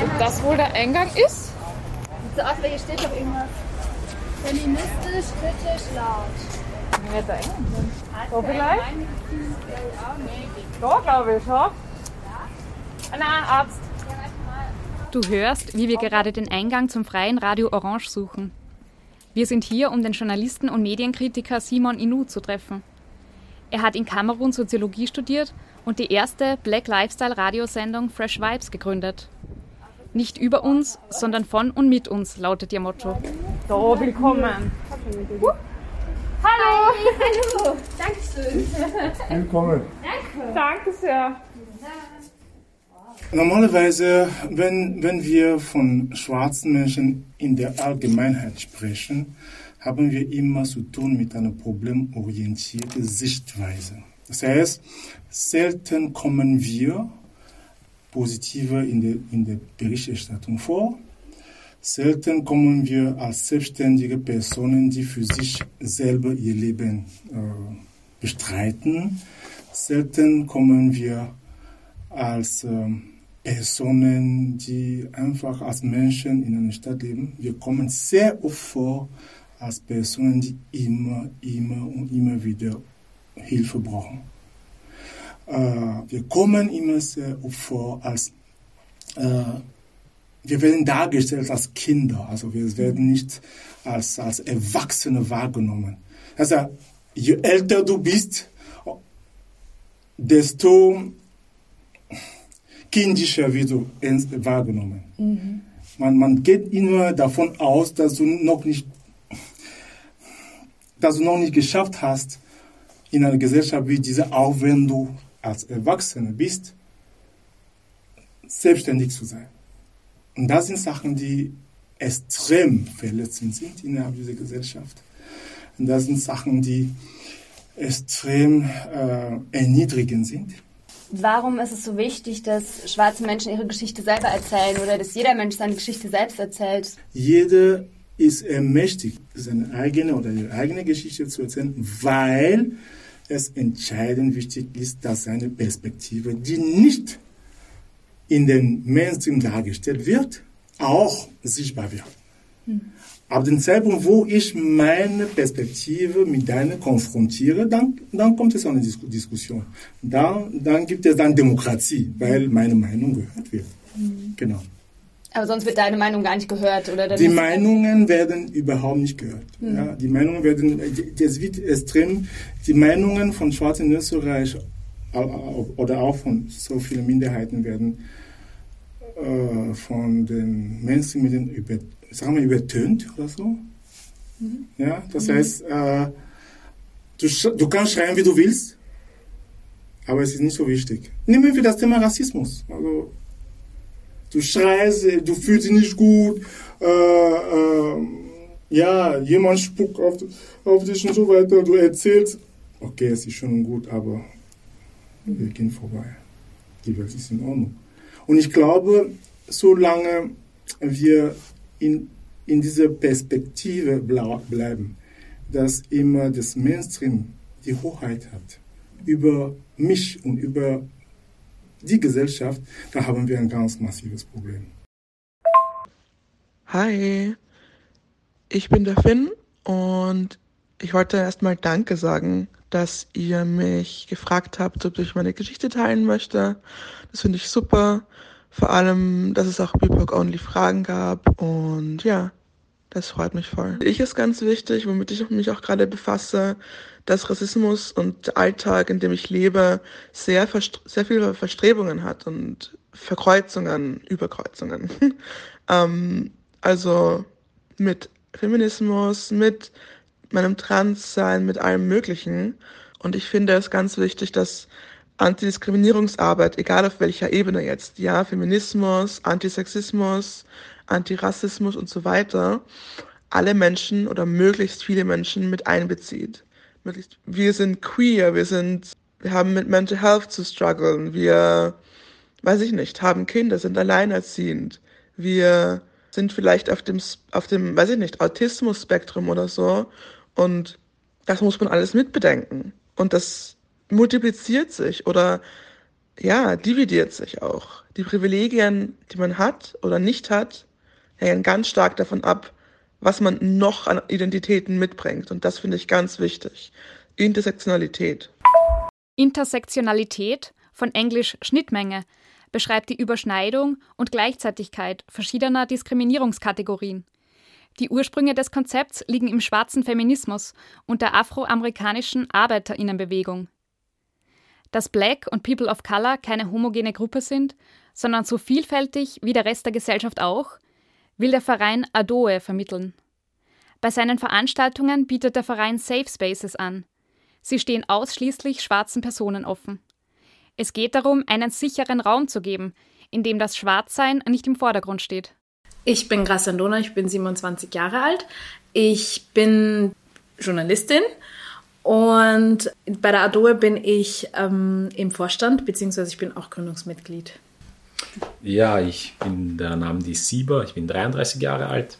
Ob das wohl der Eingang ist? Sieht so aus, weil hier steht doch irgendwas. Feministisch, kritisch, laut. Wie wird der Eingang sein? So vielleicht? Da glaube ich, ha? Nein, Arzt. Du hörst, wie wir gerade den Eingang zum freien Radio Orange suchen. Wir sind hier, um den Journalisten und Medienkritiker Simon Inu zu treffen. Er hat in Kamerun Soziologie studiert und die erste Black Lifestyle Radiosendung Fresh Vibes gegründet. Nicht über uns, sondern von und mit uns lautet ihr Motto. So, willkommen. Uh. Hallo. Hallo. Dankeschön. Willkommen. Danke. Danke sehr. Normalerweise, wenn, wenn wir von schwarzen Menschen in der Allgemeinheit sprechen, haben wir immer zu tun mit einer problemorientierten Sichtweise. Das heißt, selten kommen wir positiver in der, in der Berichterstattung vor. Selten kommen wir als selbstständige Personen, die für sich selber ihr Leben äh, bestreiten. Selten kommen wir als äh, Personen, die einfach als Menschen in einer Stadt leben. Wir kommen sehr oft vor als Personen, die immer, immer und immer wieder Hilfe brauchen. Äh, wir kommen immer sehr oft vor als, äh, wir werden dargestellt als Kinder, also wir werden nicht als, als Erwachsene wahrgenommen. Also je älter du bist, desto kindischer wirst du wahrgenommen. Mhm. Man, man geht immer davon aus, dass du noch nicht dass du noch nicht geschafft hast, in einer Gesellschaft wie diese, auch wenn du als Erwachsener bist, selbstständig zu sein. Und das sind Sachen, die extrem verletzend sind innerhalb dieser Gesellschaft. Und das sind Sachen, die extrem äh, erniedrigend sind. Warum ist es so wichtig, dass schwarze Menschen ihre Geschichte selber erzählen oder dass jeder Mensch seine Geschichte selbst erzählt? Jeder ist ermächtigt, seine eigene oder ihre eigene Geschichte zu erzählen, weil es entscheidend wichtig ist, dass seine Perspektive, die nicht in den Mainstream dargestellt wird, auch sichtbar wird. Hm. Ab dem Zeitpunkt, wo ich meine Perspektive mit deiner konfrontiere, dann, dann kommt es zu einer Diskussion. Dann, dann gibt es dann Demokratie, weil meine Meinung gehört wird. Mhm. Genau. Aber sonst wird deine Meinung gar nicht gehört, oder? die Meinungen werden überhaupt nicht gehört. Mhm. Ja, die Meinungen werden, es wird extrem, die Meinungen von Schwarzen in Österreich oder auch von so vielen Minderheiten werden äh, von den Mainstream-Medien über, sagen wir, übertönt oder so. Mhm. Ja, das mhm. heißt, äh, du, du kannst schreien, wie du willst, aber es ist nicht so wichtig. Nehmen wir das Thema Rassismus. Also, du schreist, du fühlst dich nicht gut, äh, äh, ja, jemand spuckt auf, auf dich und so weiter, du erzählst, okay, es ist schon gut, aber wir gehen vorbei. Die Welt ist in Ordnung. Und ich glaube, solange wir in, in dieser Perspektive bleiben, dass immer das Mainstream die Hoheit hat über mich und über die Gesellschaft, da haben wir ein ganz massives Problem. Hi, ich bin der Finn und ich wollte erstmal Danke sagen, dass ihr mich gefragt habt, ob ich meine Geschichte teilen möchte. Das finde ich super. Vor allem, dass es auch BIPOC-only-Fragen gab und ja, das freut mich voll. Ich ist ganz wichtig, womit ich mich auch gerade befasse, dass Rassismus und der Alltag, in dem ich lebe, sehr, sehr viele Verstrebungen hat und Verkreuzungen, Überkreuzungen. ähm, also mit Feminismus, mit meinem Transsein, mit allem Möglichen. Und ich finde es ganz wichtig, dass Antidiskriminierungsarbeit, egal auf welcher Ebene jetzt, ja, Feminismus, Antisexismus, Antirassismus und so weiter, alle Menschen oder möglichst viele Menschen mit einbezieht. Wir sind queer, wir sind, wir haben mit Mental Health zu strugglen, wir, weiß ich nicht, haben Kinder, sind alleinerziehend, wir sind vielleicht auf dem, auf dem, weiß ich nicht, Autismus-Spektrum oder so und das muss man alles mitbedenken. Und das multipliziert sich oder ja, dividiert sich auch. Die Privilegien, die man hat oder nicht hat, hängen ganz stark davon ab, was man noch an Identitäten mitbringt. Und das finde ich ganz wichtig. Intersektionalität. Intersektionalität, von Englisch Schnittmenge, beschreibt die Überschneidung und Gleichzeitigkeit verschiedener Diskriminierungskategorien. Die Ursprünge des Konzepts liegen im schwarzen Feminismus und der afroamerikanischen Arbeiterinnenbewegung. Dass Black und People of Color keine homogene Gruppe sind, sondern so vielfältig wie der Rest der Gesellschaft auch, will der Verein Adoe vermitteln. Bei seinen Veranstaltungen bietet der Verein Safe Spaces an. Sie stehen ausschließlich schwarzen Personen offen. Es geht darum, einen sicheren Raum zu geben, in dem das Schwarzsein nicht im Vordergrund steht. Ich bin Grassandona, ich bin 27 Jahre alt. Ich bin Journalistin und bei der Adoe bin ich ähm, im Vorstand, beziehungsweise ich bin auch Gründungsmitglied. Ja, ich bin der Name die Sieber, ich bin 33 Jahre alt,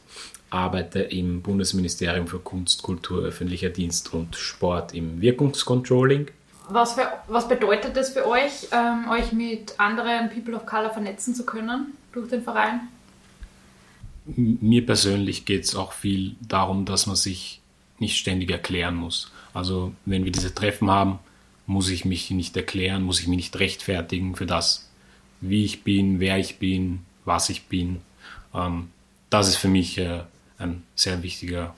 arbeite im Bundesministerium für Kunst, Kultur, öffentlicher Dienst und Sport im Wirkungscontrolling. Was, für, was bedeutet das für euch, ähm, euch mit anderen People of Color vernetzen zu können durch den Verein? Mir persönlich geht es auch viel darum, dass man sich nicht ständig erklären muss. Also wenn wir diese Treffen haben, muss ich mich nicht erklären, muss ich mich nicht rechtfertigen für das, wie ich bin, wer ich bin, was ich bin. Ähm, das ist für mich äh, ein sehr wichtiger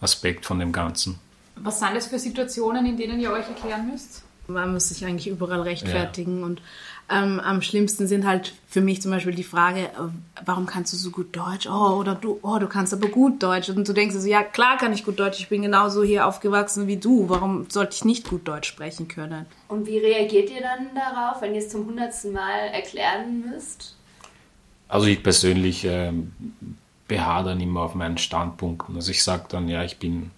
Aspekt von dem Ganzen. Was sind das für Situationen, in denen ihr euch erklären müsst? Man muss sich eigentlich überall rechtfertigen ja. und ähm, am schlimmsten sind halt für mich zum Beispiel die Frage, äh, warum kannst du so gut Deutsch? Oh, oder du, oh, du kannst aber gut Deutsch. Und du denkst so, ja, klar kann ich gut Deutsch. Ich bin genauso hier aufgewachsen wie du. Warum sollte ich nicht gut Deutsch sprechen können? Und wie reagiert ihr dann darauf, wenn ihr es zum hundertsten Mal erklären müsst? Also ich persönlich äh, beharre dann immer auf meinen Standpunkten. Also ich sage dann, ja, ich bin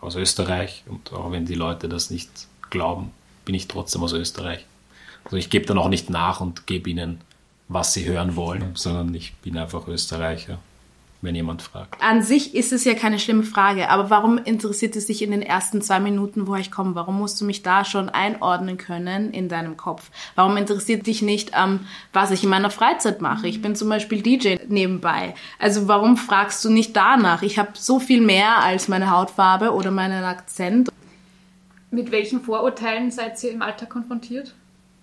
aus Österreich und auch wenn die Leute das nicht glauben, bin ich trotzdem aus Österreich. Also ich gebe dann auch nicht nach und gebe ihnen, was sie hören wollen, sondern ich bin einfach Österreicher, wenn jemand fragt. An sich ist es ja keine schlimme Frage, aber warum interessiert es dich in den ersten zwei Minuten, wo ich komme? Warum musst du mich da schon einordnen können in deinem Kopf? Warum interessiert dich nicht, ähm, was ich in meiner Freizeit mache? Ich bin zum Beispiel DJ nebenbei. Also warum fragst du nicht danach? Ich habe so viel mehr als meine Hautfarbe oder meinen Akzent. Mit welchen Vorurteilen seid ihr im Alltag konfrontiert?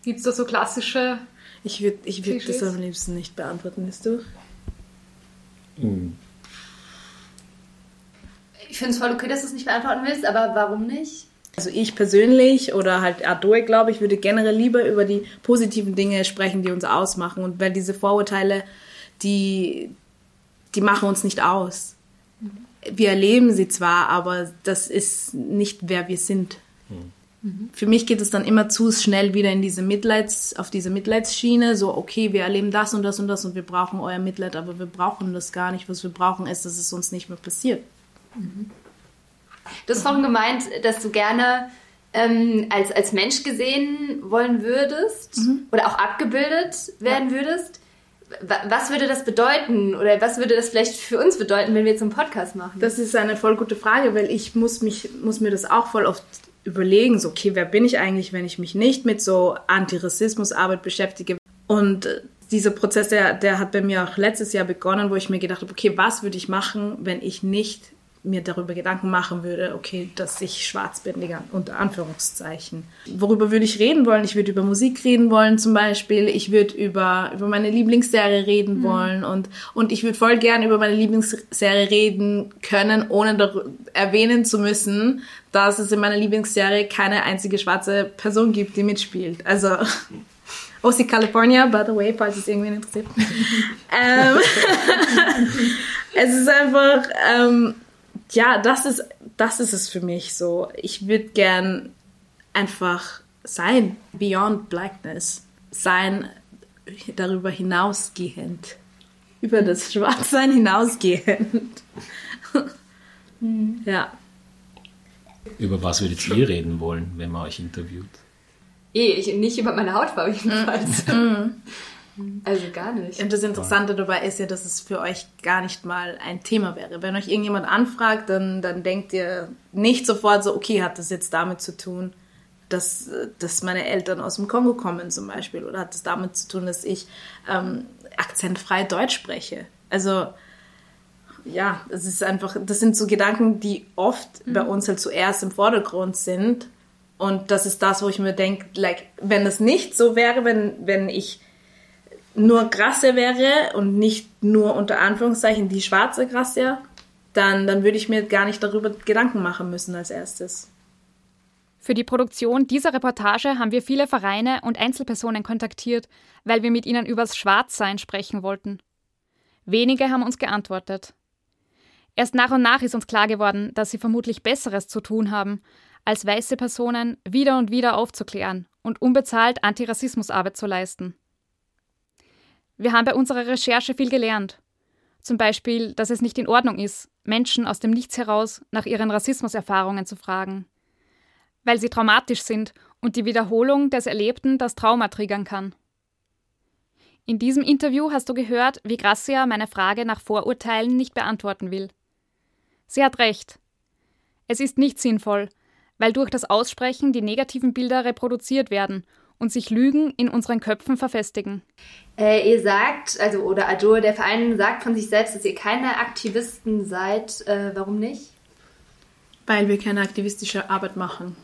Gibt es da so klassische. Ich würde ich würd das am liebsten nicht beantworten, bist du? Mhm. Ich finde es voll okay, dass du es nicht beantworten willst, aber warum nicht? Also ich persönlich oder halt Adoe, glaube ich, würde generell lieber über die positiven Dinge sprechen, die uns ausmachen. Und weil diese Vorurteile, die, die machen uns nicht aus. Mhm. Wir erleben sie zwar, aber das ist nicht, wer wir sind. Mhm. Für mich geht es dann immer zu schnell wieder in diese Mitleids, auf diese Mitleidsschiene, so, okay, wir erleben das und das und das und wir brauchen euer Mitleid, aber wir brauchen das gar nicht. Was wir brauchen, ist, dass es uns nicht mehr passiert. Mhm. Du hast vorhin gemeint, dass du gerne ähm, als, als Mensch gesehen wollen würdest mhm. oder auch abgebildet werden ja. würdest. Was würde das bedeuten oder was würde das vielleicht für uns bedeuten, wenn wir jetzt einen Podcast machen? Das ist eine voll gute Frage, weil ich muss, mich, muss mir das auch voll oft überlegen, so, okay, wer bin ich eigentlich, wenn ich mich nicht mit so Antirassismusarbeit beschäftige? Und äh, dieser Prozess, der, der hat bei mir auch letztes Jahr begonnen, wo ich mir gedacht habe, okay, was würde ich machen, wenn ich nicht mir darüber Gedanken machen würde, okay, dass ich schwarz bin, unter Anführungszeichen. Worüber würde ich reden wollen? Ich würde über Musik reden wollen zum Beispiel. Ich würde über, über meine Lieblingsserie reden mhm. wollen und, und ich würde voll gern über meine Lieblingsserie reden können, ohne erwähnen zu müssen, dass es in meiner Lieblingsserie keine einzige schwarze Person gibt, die mitspielt. Also OC California, by the way, falls es irgendwen interessiert. ähm, es ist einfach, ähm, ja, das ist, das ist es für mich so. Ich würde gern einfach sein, beyond blackness, sein darüber hinausgehend, über das Schwarzsein hinausgehend. ja. Über was würdet ihr reden wollen, wenn man euch interviewt? Eh, ich, nicht über meine Hautfarbe jedenfalls. Mhm. Also gar nicht. Und das Interessante dabei ist ja, dass es für euch gar nicht mal ein Thema wäre. Wenn euch irgendjemand anfragt, dann, dann denkt ihr nicht sofort so, okay, hat das jetzt damit zu tun? dass, dass meine Eltern aus dem Kongo kommen zum Beispiel? Oder hat es damit zu tun, dass ich ähm, akzentfrei Deutsch spreche? Also ja, es ist einfach, das sind so Gedanken, die oft mhm. bei uns halt zuerst im Vordergrund sind. Und das ist das, wo ich mir denke, like, wenn das nicht so wäre, wenn, wenn ich nur Grasse wäre und nicht nur unter Anführungszeichen die schwarze Grasse, dann, dann würde ich mir gar nicht darüber Gedanken machen müssen als erstes. Für die Produktion dieser Reportage haben wir viele Vereine und Einzelpersonen kontaktiert, weil wir mit ihnen übers Schwarzsein sprechen wollten. Wenige haben uns geantwortet. Erst nach und nach ist uns klar geworden, dass sie vermutlich Besseres zu tun haben, als weiße Personen wieder und wieder aufzuklären und unbezahlt Antirassismusarbeit zu leisten. Wir haben bei unserer Recherche viel gelernt. Zum Beispiel, dass es nicht in Ordnung ist, Menschen aus dem Nichts heraus nach ihren Rassismuserfahrungen zu fragen, weil sie traumatisch sind und die Wiederholung des Erlebten das Trauma triggern kann. In diesem Interview hast du gehört, wie Gracia meine Frage nach Vorurteilen nicht beantworten will. Sie hat recht. Es ist nicht sinnvoll, weil durch das Aussprechen die negativen Bilder reproduziert werden und sich Lügen in unseren Köpfen verfestigen. Äh, ihr sagt, also oder Ador, der Verein sagt von sich selbst, dass ihr keine Aktivisten seid. Äh, warum nicht? Weil wir keine aktivistische Arbeit machen.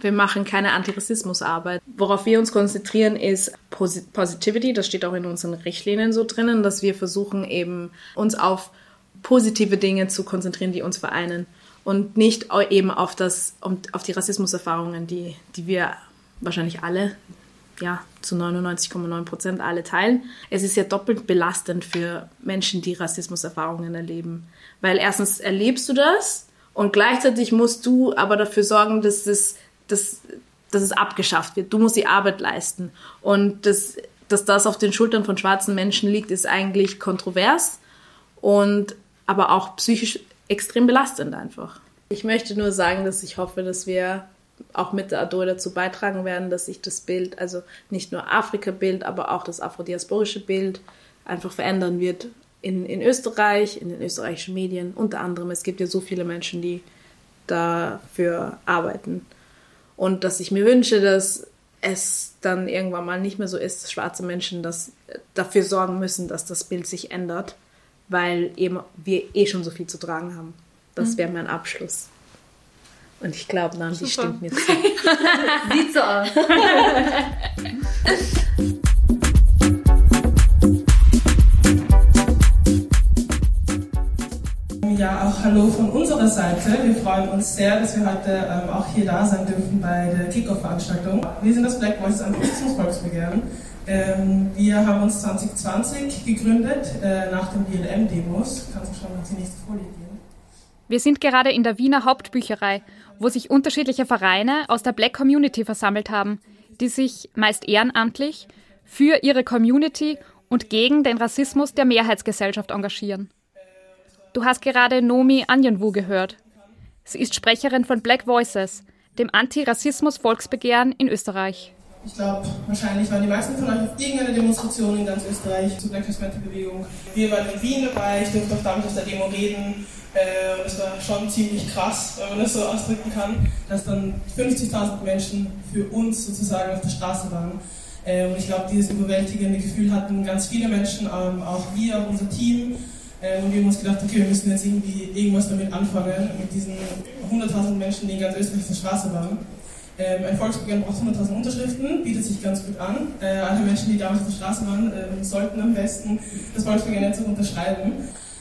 Wir machen keine Antirassismusarbeit. Worauf wir uns konzentrieren, ist Positivity. Das steht auch in unseren Richtlinien so drinnen, dass wir versuchen eben uns auf positive Dinge zu konzentrieren, die uns vereinen und nicht eben auf das auf die Rassismuserfahrungen, die die wir wahrscheinlich alle ja zu 99,9 Prozent alle teilen. Es ist ja doppelt belastend für Menschen, die Rassismuserfahrungen erleben, weil erstens erlebst du das und gleichzeitig musst du aber dafür sorgen, dass es dass, dass es abgeschafft wird. Du musst die Arbeit leisten und das dass das auf den Schultern von schwarzen Menschen liegt, ist eigentlich kontrovers und aber auch psychisch extrem belastend einfach. Ich möchte nur sagen, dass ich hoffe, dass wir auch mit der Adore dazu beitragen werden, dass sich das Bild, also nicht nur Afrika-Bild, aber auch das afrodiasporische Bild einfach verändern wird in, in Österreich, in den österreichischen Medien unter anderem. Es gibt ja so viele Menschen, die dafür arbeiten. Und dass ich mir wünsche, dass es dann irgendwann mal nicht mehr so ist, dass schwarze Menschen das, dafür sorgen müssen, dass das Bild sich ändert weil eben wir eh schon so viel zu tragen haben. Das mhm. wäre mein Abschluss. Und ich glaube, Nancy stimmt mir zu. Sieht so aus. Ja, auch Hallo von unserer Seite. Wir freuen uns sehr, dass wir heute ähm, auch hier da sein dürfen bei der Kickoff-Veranstaltung. Wir sind das Black Voices Anti-Volksbegehren ähm, wir haben uns 2020 gegründet äh, nach den BLM-Demos. Kannst du schon mal die nächste Folie gehen? Wir sind gerade in der Wiener Hauptbücherei, wo sich unterschiedliche Vereine aus der Black Community versammelt haben, die sich meist ehrenamtlich für ihre Community und gegen den Rassismus der Mehrheitsgesellschaft engagieren. Du hast gerade Nomi Anyanwu gehört. Sie ist Sprecherin von Black Voices, dem Anti-Rassismus-Volksbegehren in Österreich. Ich glaube, wahrscheinlich waren die meisten von euch auf irgendeiner Demonstration in ganz Österreich zur Black Lives Matter Bewegung. Wir waren in Wien dabei, ich durfte auch damit aus der Demo reden. Äh, es war schon ziemlich krass, wenn man das so ausdrücken kann, dass dann 50.000 Menschen für uns sozusagen auf der Straße waren. Äh, und ich glaube, dieses überwältigende Gefühl hatten ganz viele Menschen, ähm, auch wir, unser Team. Äh, und wir haben uns gedacht, okay, wir müssen jetzt irgendwie irgendwas damit anfangen, mit diesen 100.000 Menschen, die in ganz Österreich auf der Straße waren. Ähm, ein Volksbegehren braucht 100.000 Unterschriften, bietet sich ganz gut an. Äh, alle Menschen, die damals auf der Straße waren, äh, sollten am besten das Volksbegehren jetzt auch unterschreiben.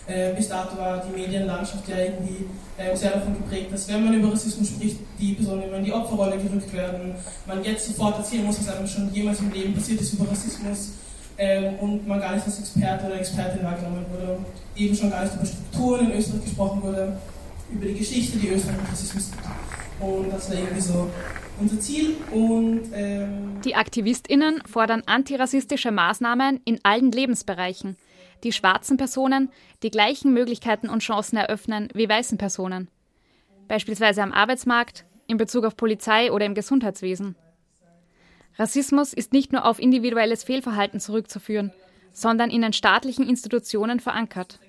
Äh, bis dato war die Medienlandschaft ja irgendwie äh, sehr davon geprägt, dass wenn man über Rassismus spricht, die Personen immer in die Opferrolle gerückt werden, man jetzt sofort erzählen muss, was einem schon jemals im Leben passiert ist über Rassismus ähm, und man gar nicht als Experte oder Expertin wahrgenommen wurde. Eben schon gar nicht über Strukturen in Österreich gesprochen wurde, über die Geschichte, die Österreich mit Rassismus gibt. Und das war irgendwie so unser Ziel. Und, ähm die AktivistInnen fordern antirassistische Maßnahmen in allen Lebensbereichen, die schwarzen Personen die gleichen Möglichkeiten und Chancen eröffnen wie weißen Personen. Beispielsweise am Arbeitsmarkt, in Bezug auf Polizei oder im Gesundheitswesen. Rassismus ist nicht nur auf individuelles Fehlverhalten zurückzuführen, sondern in den staatlichen Institutionen verankert.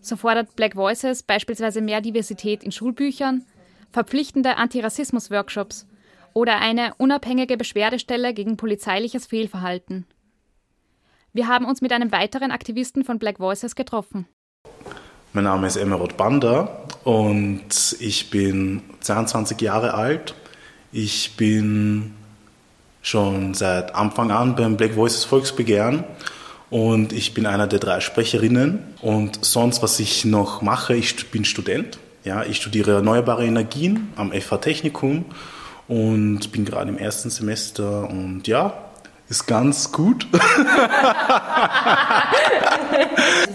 So fordert Black Voices beispielsweise mehr Diversität in Schulbüchern, verpflichtende Antirassismus-Workshops oder eine unabhängige Beschwerdestelle gegen polizeiliches Fehlverhalten. Wir haben uns mit einem weiteren Aktivisten von Black Voices getroffen. Mein Name ist Emerald Banda und ich bin 22 Jahre alt. Ich bin schon seit Anfang an beim Black Voices Volksbegehren und ich bin einer der drei Sprecherinnen. Und sonst, was ich noch mache, ich bin Student. Ja, ich studiere erneuerbare Energien am FH Technikum und bin gerade im ersten Semester und ja, ist ganz gut.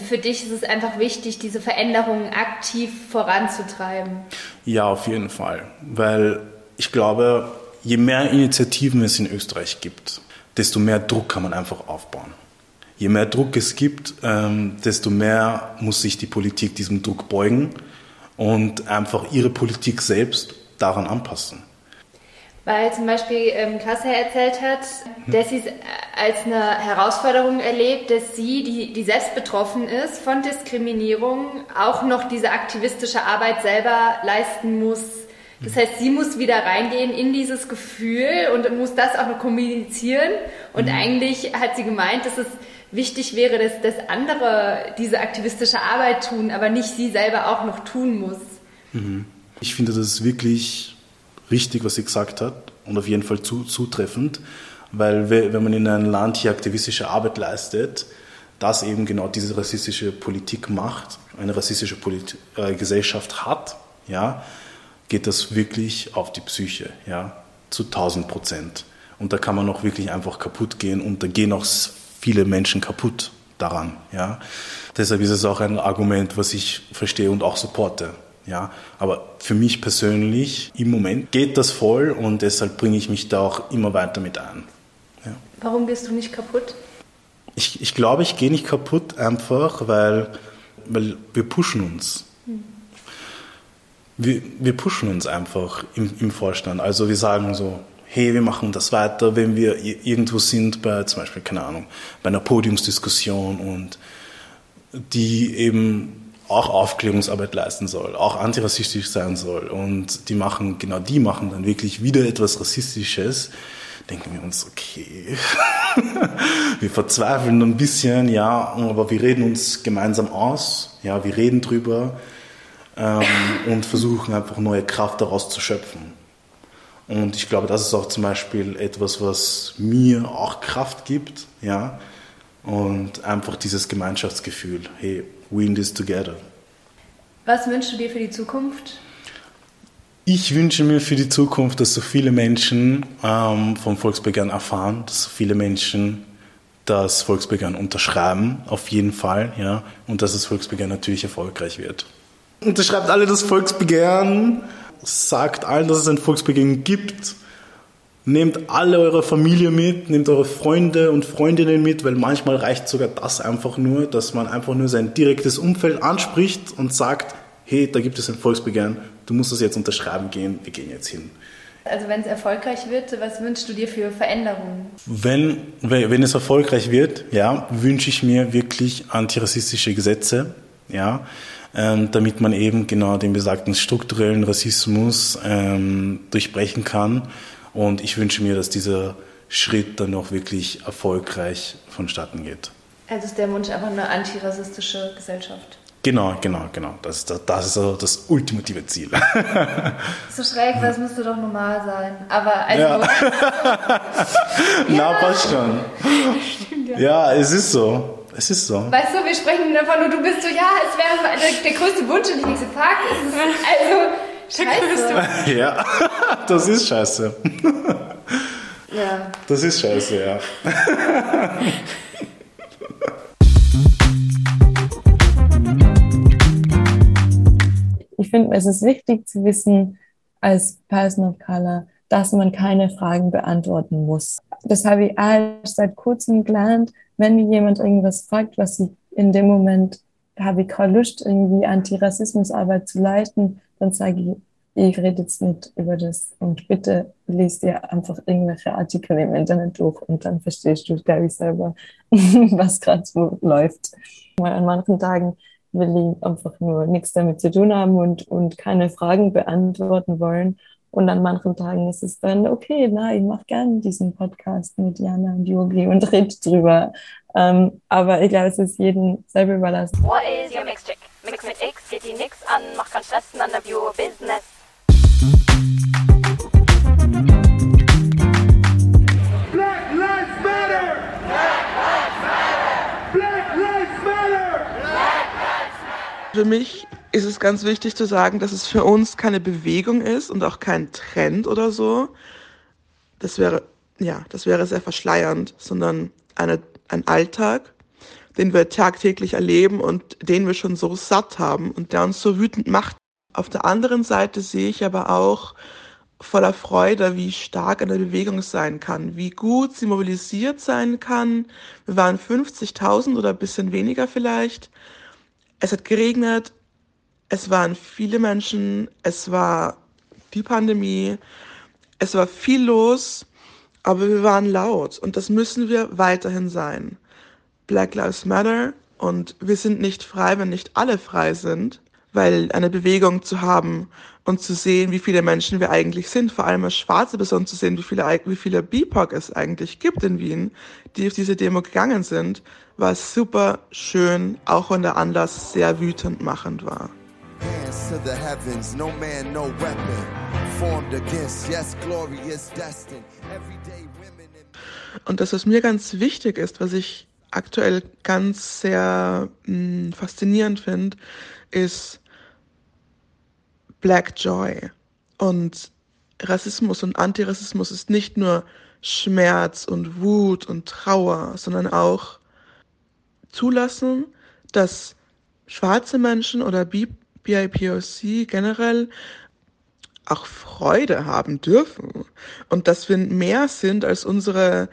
Für dich ist es einfach wichtig, diese Veränderungen aktiv voranzutreiben. Ja, auf jeden Fall, weil ich glaube, je mehr Initiativen es in Österreich gibt, desto mehr Druck kann man einfach aufbauen. Je mehr Druck es gibt, ähm, desto mehr muss sich die Politik diesem Druck beugen und einfach ihre Politik selbst daran anpassen. Weil zum Beispiel ähm, Klasse erzählt hat, dass sie es als eine Herausforderung erlebt, dass sie, die, die selbst betroffen ist von Diskriminierung, auch noch diese aktivistische Arbeit selber leisten muss. Das heißt, sie muss wieder reingehen in dieses Gefühl und muss das auch noch kommunizieren. Und mhm. eigentlich hat sie gemeint, dass es wichtig wäre, dass, dass andere diese aktivistische Arbeit tun, aber nicht sie selber auch noch tun muss. Mhm. Ich finde das wirklich richtig, was sie gesagt hat und auf jeden Fall zu, zutreffend, weil wenn man in einem Land hier aktivistische Arbeit leistet, das eben genau diese rassistische Politik macht, eine rassistische Polit äh, Gesellschaft hat, ja, geht das wirklich auf die Psyche, ja, zu 1000 Prozent. Und da kann man auch wirklich einfach kaputt gehen und da gehen auch viele Menschen kaputt daran. Ja? Deshalb ist es auch ein Argument, was ich verstehe und auch supporte. Ja, aber für mich persönlich im Moment geht das voll und deshalb bringe ich mich da auch immer weiter mit ein. Ja. Warum gehst du nicht kaputt? Ich, ich glaube, ich gehe nicht kaputt einfach, weil, weil wir pushen uns. Hm. Wir, wir pushen uns einfach im, im Vorstand. Also wir sagen so, hey, wir machen das weiter, wenn wir irgendwo sind, bei zum Beispiel, keine Ahnung, bei einer Podiumsdiskussion und die eben auch Aufklärungsarbeit leisten soll, auch antirassistisch sein soll und die machen, genau die machen dann wirklich wieder etwas Rassistisches, denken wir uns, okay, wir verzweifeln ein bisschen, ja, aber wir reden uns gemeinsam aus, ja, wir reden drüber ähm, und versuchen einfach neue Kraft daraus zu schöpfen. Und ich glaube, das ist auch zum Beispiel etwas, was mir auch Kraft gibt, ja. Und einfach dieses Gemeinschaftsgefühl, hey, we in this together. Was wünschst du dir für die Zukunft? Ich wünsche mir für die Zukunft, dass so viele Menschen ähm, vom Volksbegehren erfahren, dass so viele Menschen das Volksbegehren unterschreiben, auf jeden Fall, ja, und dass das Volksbegehren natürlich erfolgreich wird. Unterschreibt alle das Volksbegehren sagt allen, dass es ein Volksbegehren gibt. Nehmt alle eure Familie mit, nehmt eure Freunde und Freundinnen mit, weil manchmal reicht sogar das einfach nur, dass man einfach nur sein direktes Umfeld anspricht und sagt, hey, da gibt es ein Volksbegehren, du musst das jetzt unterschreiben gehen, wir gehen jetzt hin. Also wenn es erfolgreich wird, was wünschst du dir für Veränderungen? Wenn, wenn es erfolgreich wird, ja, wünsche ich mir wirklich antirassistische Gesetze, ja, ähm, damit man eben genau den besagten strukturellen Rassismus ähm, durchbrechen kann. Und ich wünsche mir, dass dieser Schritt dann auch wirklich erfolgreich vonstatten geht. Also ist der Wunsch einfach eine antirassistische Gesellschaft? Genau, genau, genau. Das, ist das, das ist also das ultimative Ziel. so schräg, das müsste doch normal sein. Aber also. Ja. Na, passt schon. Stimmt, ja. ja, es ist so. Es ist so. Weißt du, wir sprechen davon und du bist so, ja, es wäre der, der, größte Wunsch und ich denke so, fuck, es ist also scheiße. Ja, das ist scheiße. Ja. Das ist scheiße, ja. Ich finde, es ist wichtig zu wissen, als Person of Color, dass man keine Fragen beantworten muss. Das habe ich erst seit kurzem gelernt, wenn mir jemand irgendwas fragt, was ich in dem Moment habe ich keine Lust, irgendwie Antirassismusarbeit zu leisten, dann sage ich, ich rede jetzt nicht über das und bitte liest dir einfach irgendwelche Artikel im Internet durch und dann verstehst du, glaube ich, selber, was gerade so läuft. Weil an manchen Tagen will ich einfach nur nichts damit zu tun haben und, und keine Fragen beantworten wollen. Und an manchen Tagen ist es dann, okay, na, ich mache gerne diesen Podcast mit Jana und Yogi und red drüber. Ähm, aber ich glaube, es ist jedem selber überlassen. What is your mix chick? Mix mit X, geht die nix an, mach keinen Stress, none of your business. Black Lives Matter! Black Lives Matter! Black Lives Matter! Für mich ist es ganz wichtig zu sagen, dass es für uns keine Bewegung ist und auch kein Trend oder so. Das wäre, ja, das wäre sehr verschleiernd, sondern eine, ein Alltag, den wir tagtäglich erleben und den wir schon so satt haben und der uns so wütend macht. Auf der anderen Seite sehe ich aber auch voller Freude, wie stark eine Bewegung sein kann, wie gut sie mobilisiert sein kann. Wir waren 50.000 oder ein bisschen weniger vielleicht. Es hat geregnet, es waren viele Menschen, es war die Pandemie, es war viel los, aber wir waren laut und das müssen wir weiterhin sein. Black Lives Matter und wir sind nicht frei, wenn nicht alle frei sind, weil eine Bewegung zu haben und zu sehen, wie viele Menschen wir eigentlich sind, vor allem als schwarze Person zu sehen, wie viele, wie viele BIPOC es eigentlich gibt in Wien, die auf diese Demo gegangen sind, war super schön, auch wenn der Anlass sehr wütend machend war. Hands to the heavens, no man, no weapon formed against. Yes, glory destined. Everyday women Und das, was mir ganz wichtig ist, was ich aktuell ganz sehr mh, faszinierend finde, ist Black Joy. Und Rassismus und Antirassismus ist nicht nur Schmerz und Wut und Trauer, sondern auch zulassen, dass schwarze Menschen oder BIPOC generell auch Freude haben dürfen und dass wir mehr sind als unsere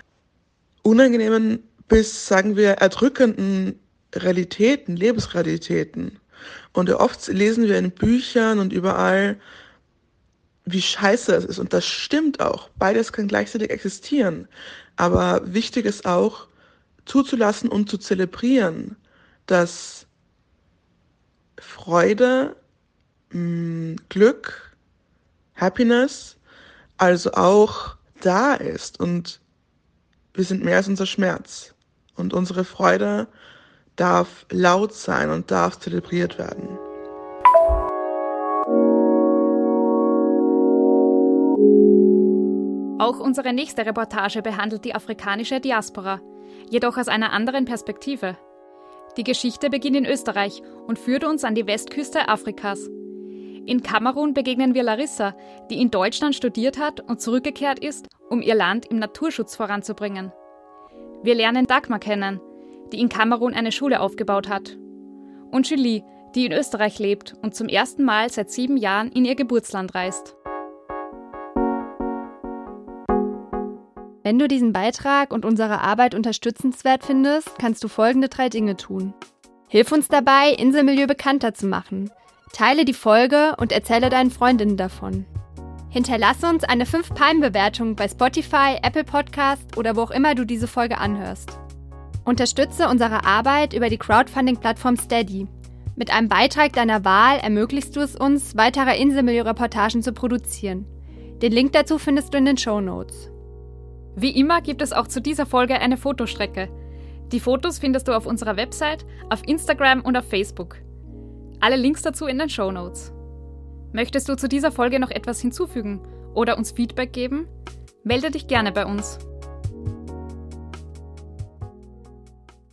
unangenehmen bis, sagen wir, erdrückenden Realitäten, Lebensrealitäten. Und oft lesen wir in Büchern und überall, wie scheiße es ist. Und das stimmt auch. Beides kann gleichzeitig existieren. Aber wichtig ist auch, zuzulassen und zu zelebrieren, dass Freude, mh, Glück, Happiness also auch da ist und wir sind mehr als unser Schmerz. Und unsere Freude darf laut sein und darf zelebriert werden. Auch unsere nächste Reportage behandelt die afrikanische Diaspora, jedoch aus einer anderen Perspektive. Die Geschichte beginnt in Österreich und führt uns an die Westküste Afrikas. In Kamerun begegnen wir Larissa, die in Deutschland studiert hat und zurückgekehrt ist, um ihr Land im Naturschutz voranzubringen. Wir lernen Dagmar kennen, die in Kamerun eine Schule aufgebaut hat. Und Julie, die in Österreich lebt und zum ersten Mal seit sieben Jahren in ihr Geburtsland reist. Wenn du diesen Beitrag und unsere Arbeit unterstützenswert findest, kannst du folgende drei Dinge tun. Hilf uns dabei, Inselmilieu bekannter zu machen. Teile die Folge und erzähle deinen Freundinnen davon. Hinterlasse uns eine 5-Palm-Bewertung bei Spotify, Apple Podcast oder wo auch immer du diese Folge anhörst. Unterstütze unsere Arbeit über die Crowdfunding-Plattform Steady. Mit einem Beitrag deiner Wahl ermöglichst du es uns, weitere Inselmilieu-Reportagen zu produzieren. Den Link dazu findest du in den Show Notes. Wie immer gibt es auch zu dieser Folge eine Fotostrecke. Die Fotos findest du auf unserer Website, auf Instagram und auf Facebook. Alle Links dazu in den Show Notes. Möchtest du zu dieser Folge noch etwas hinzufügen oder uns Feedback geben? Melde dich gerne bei uns.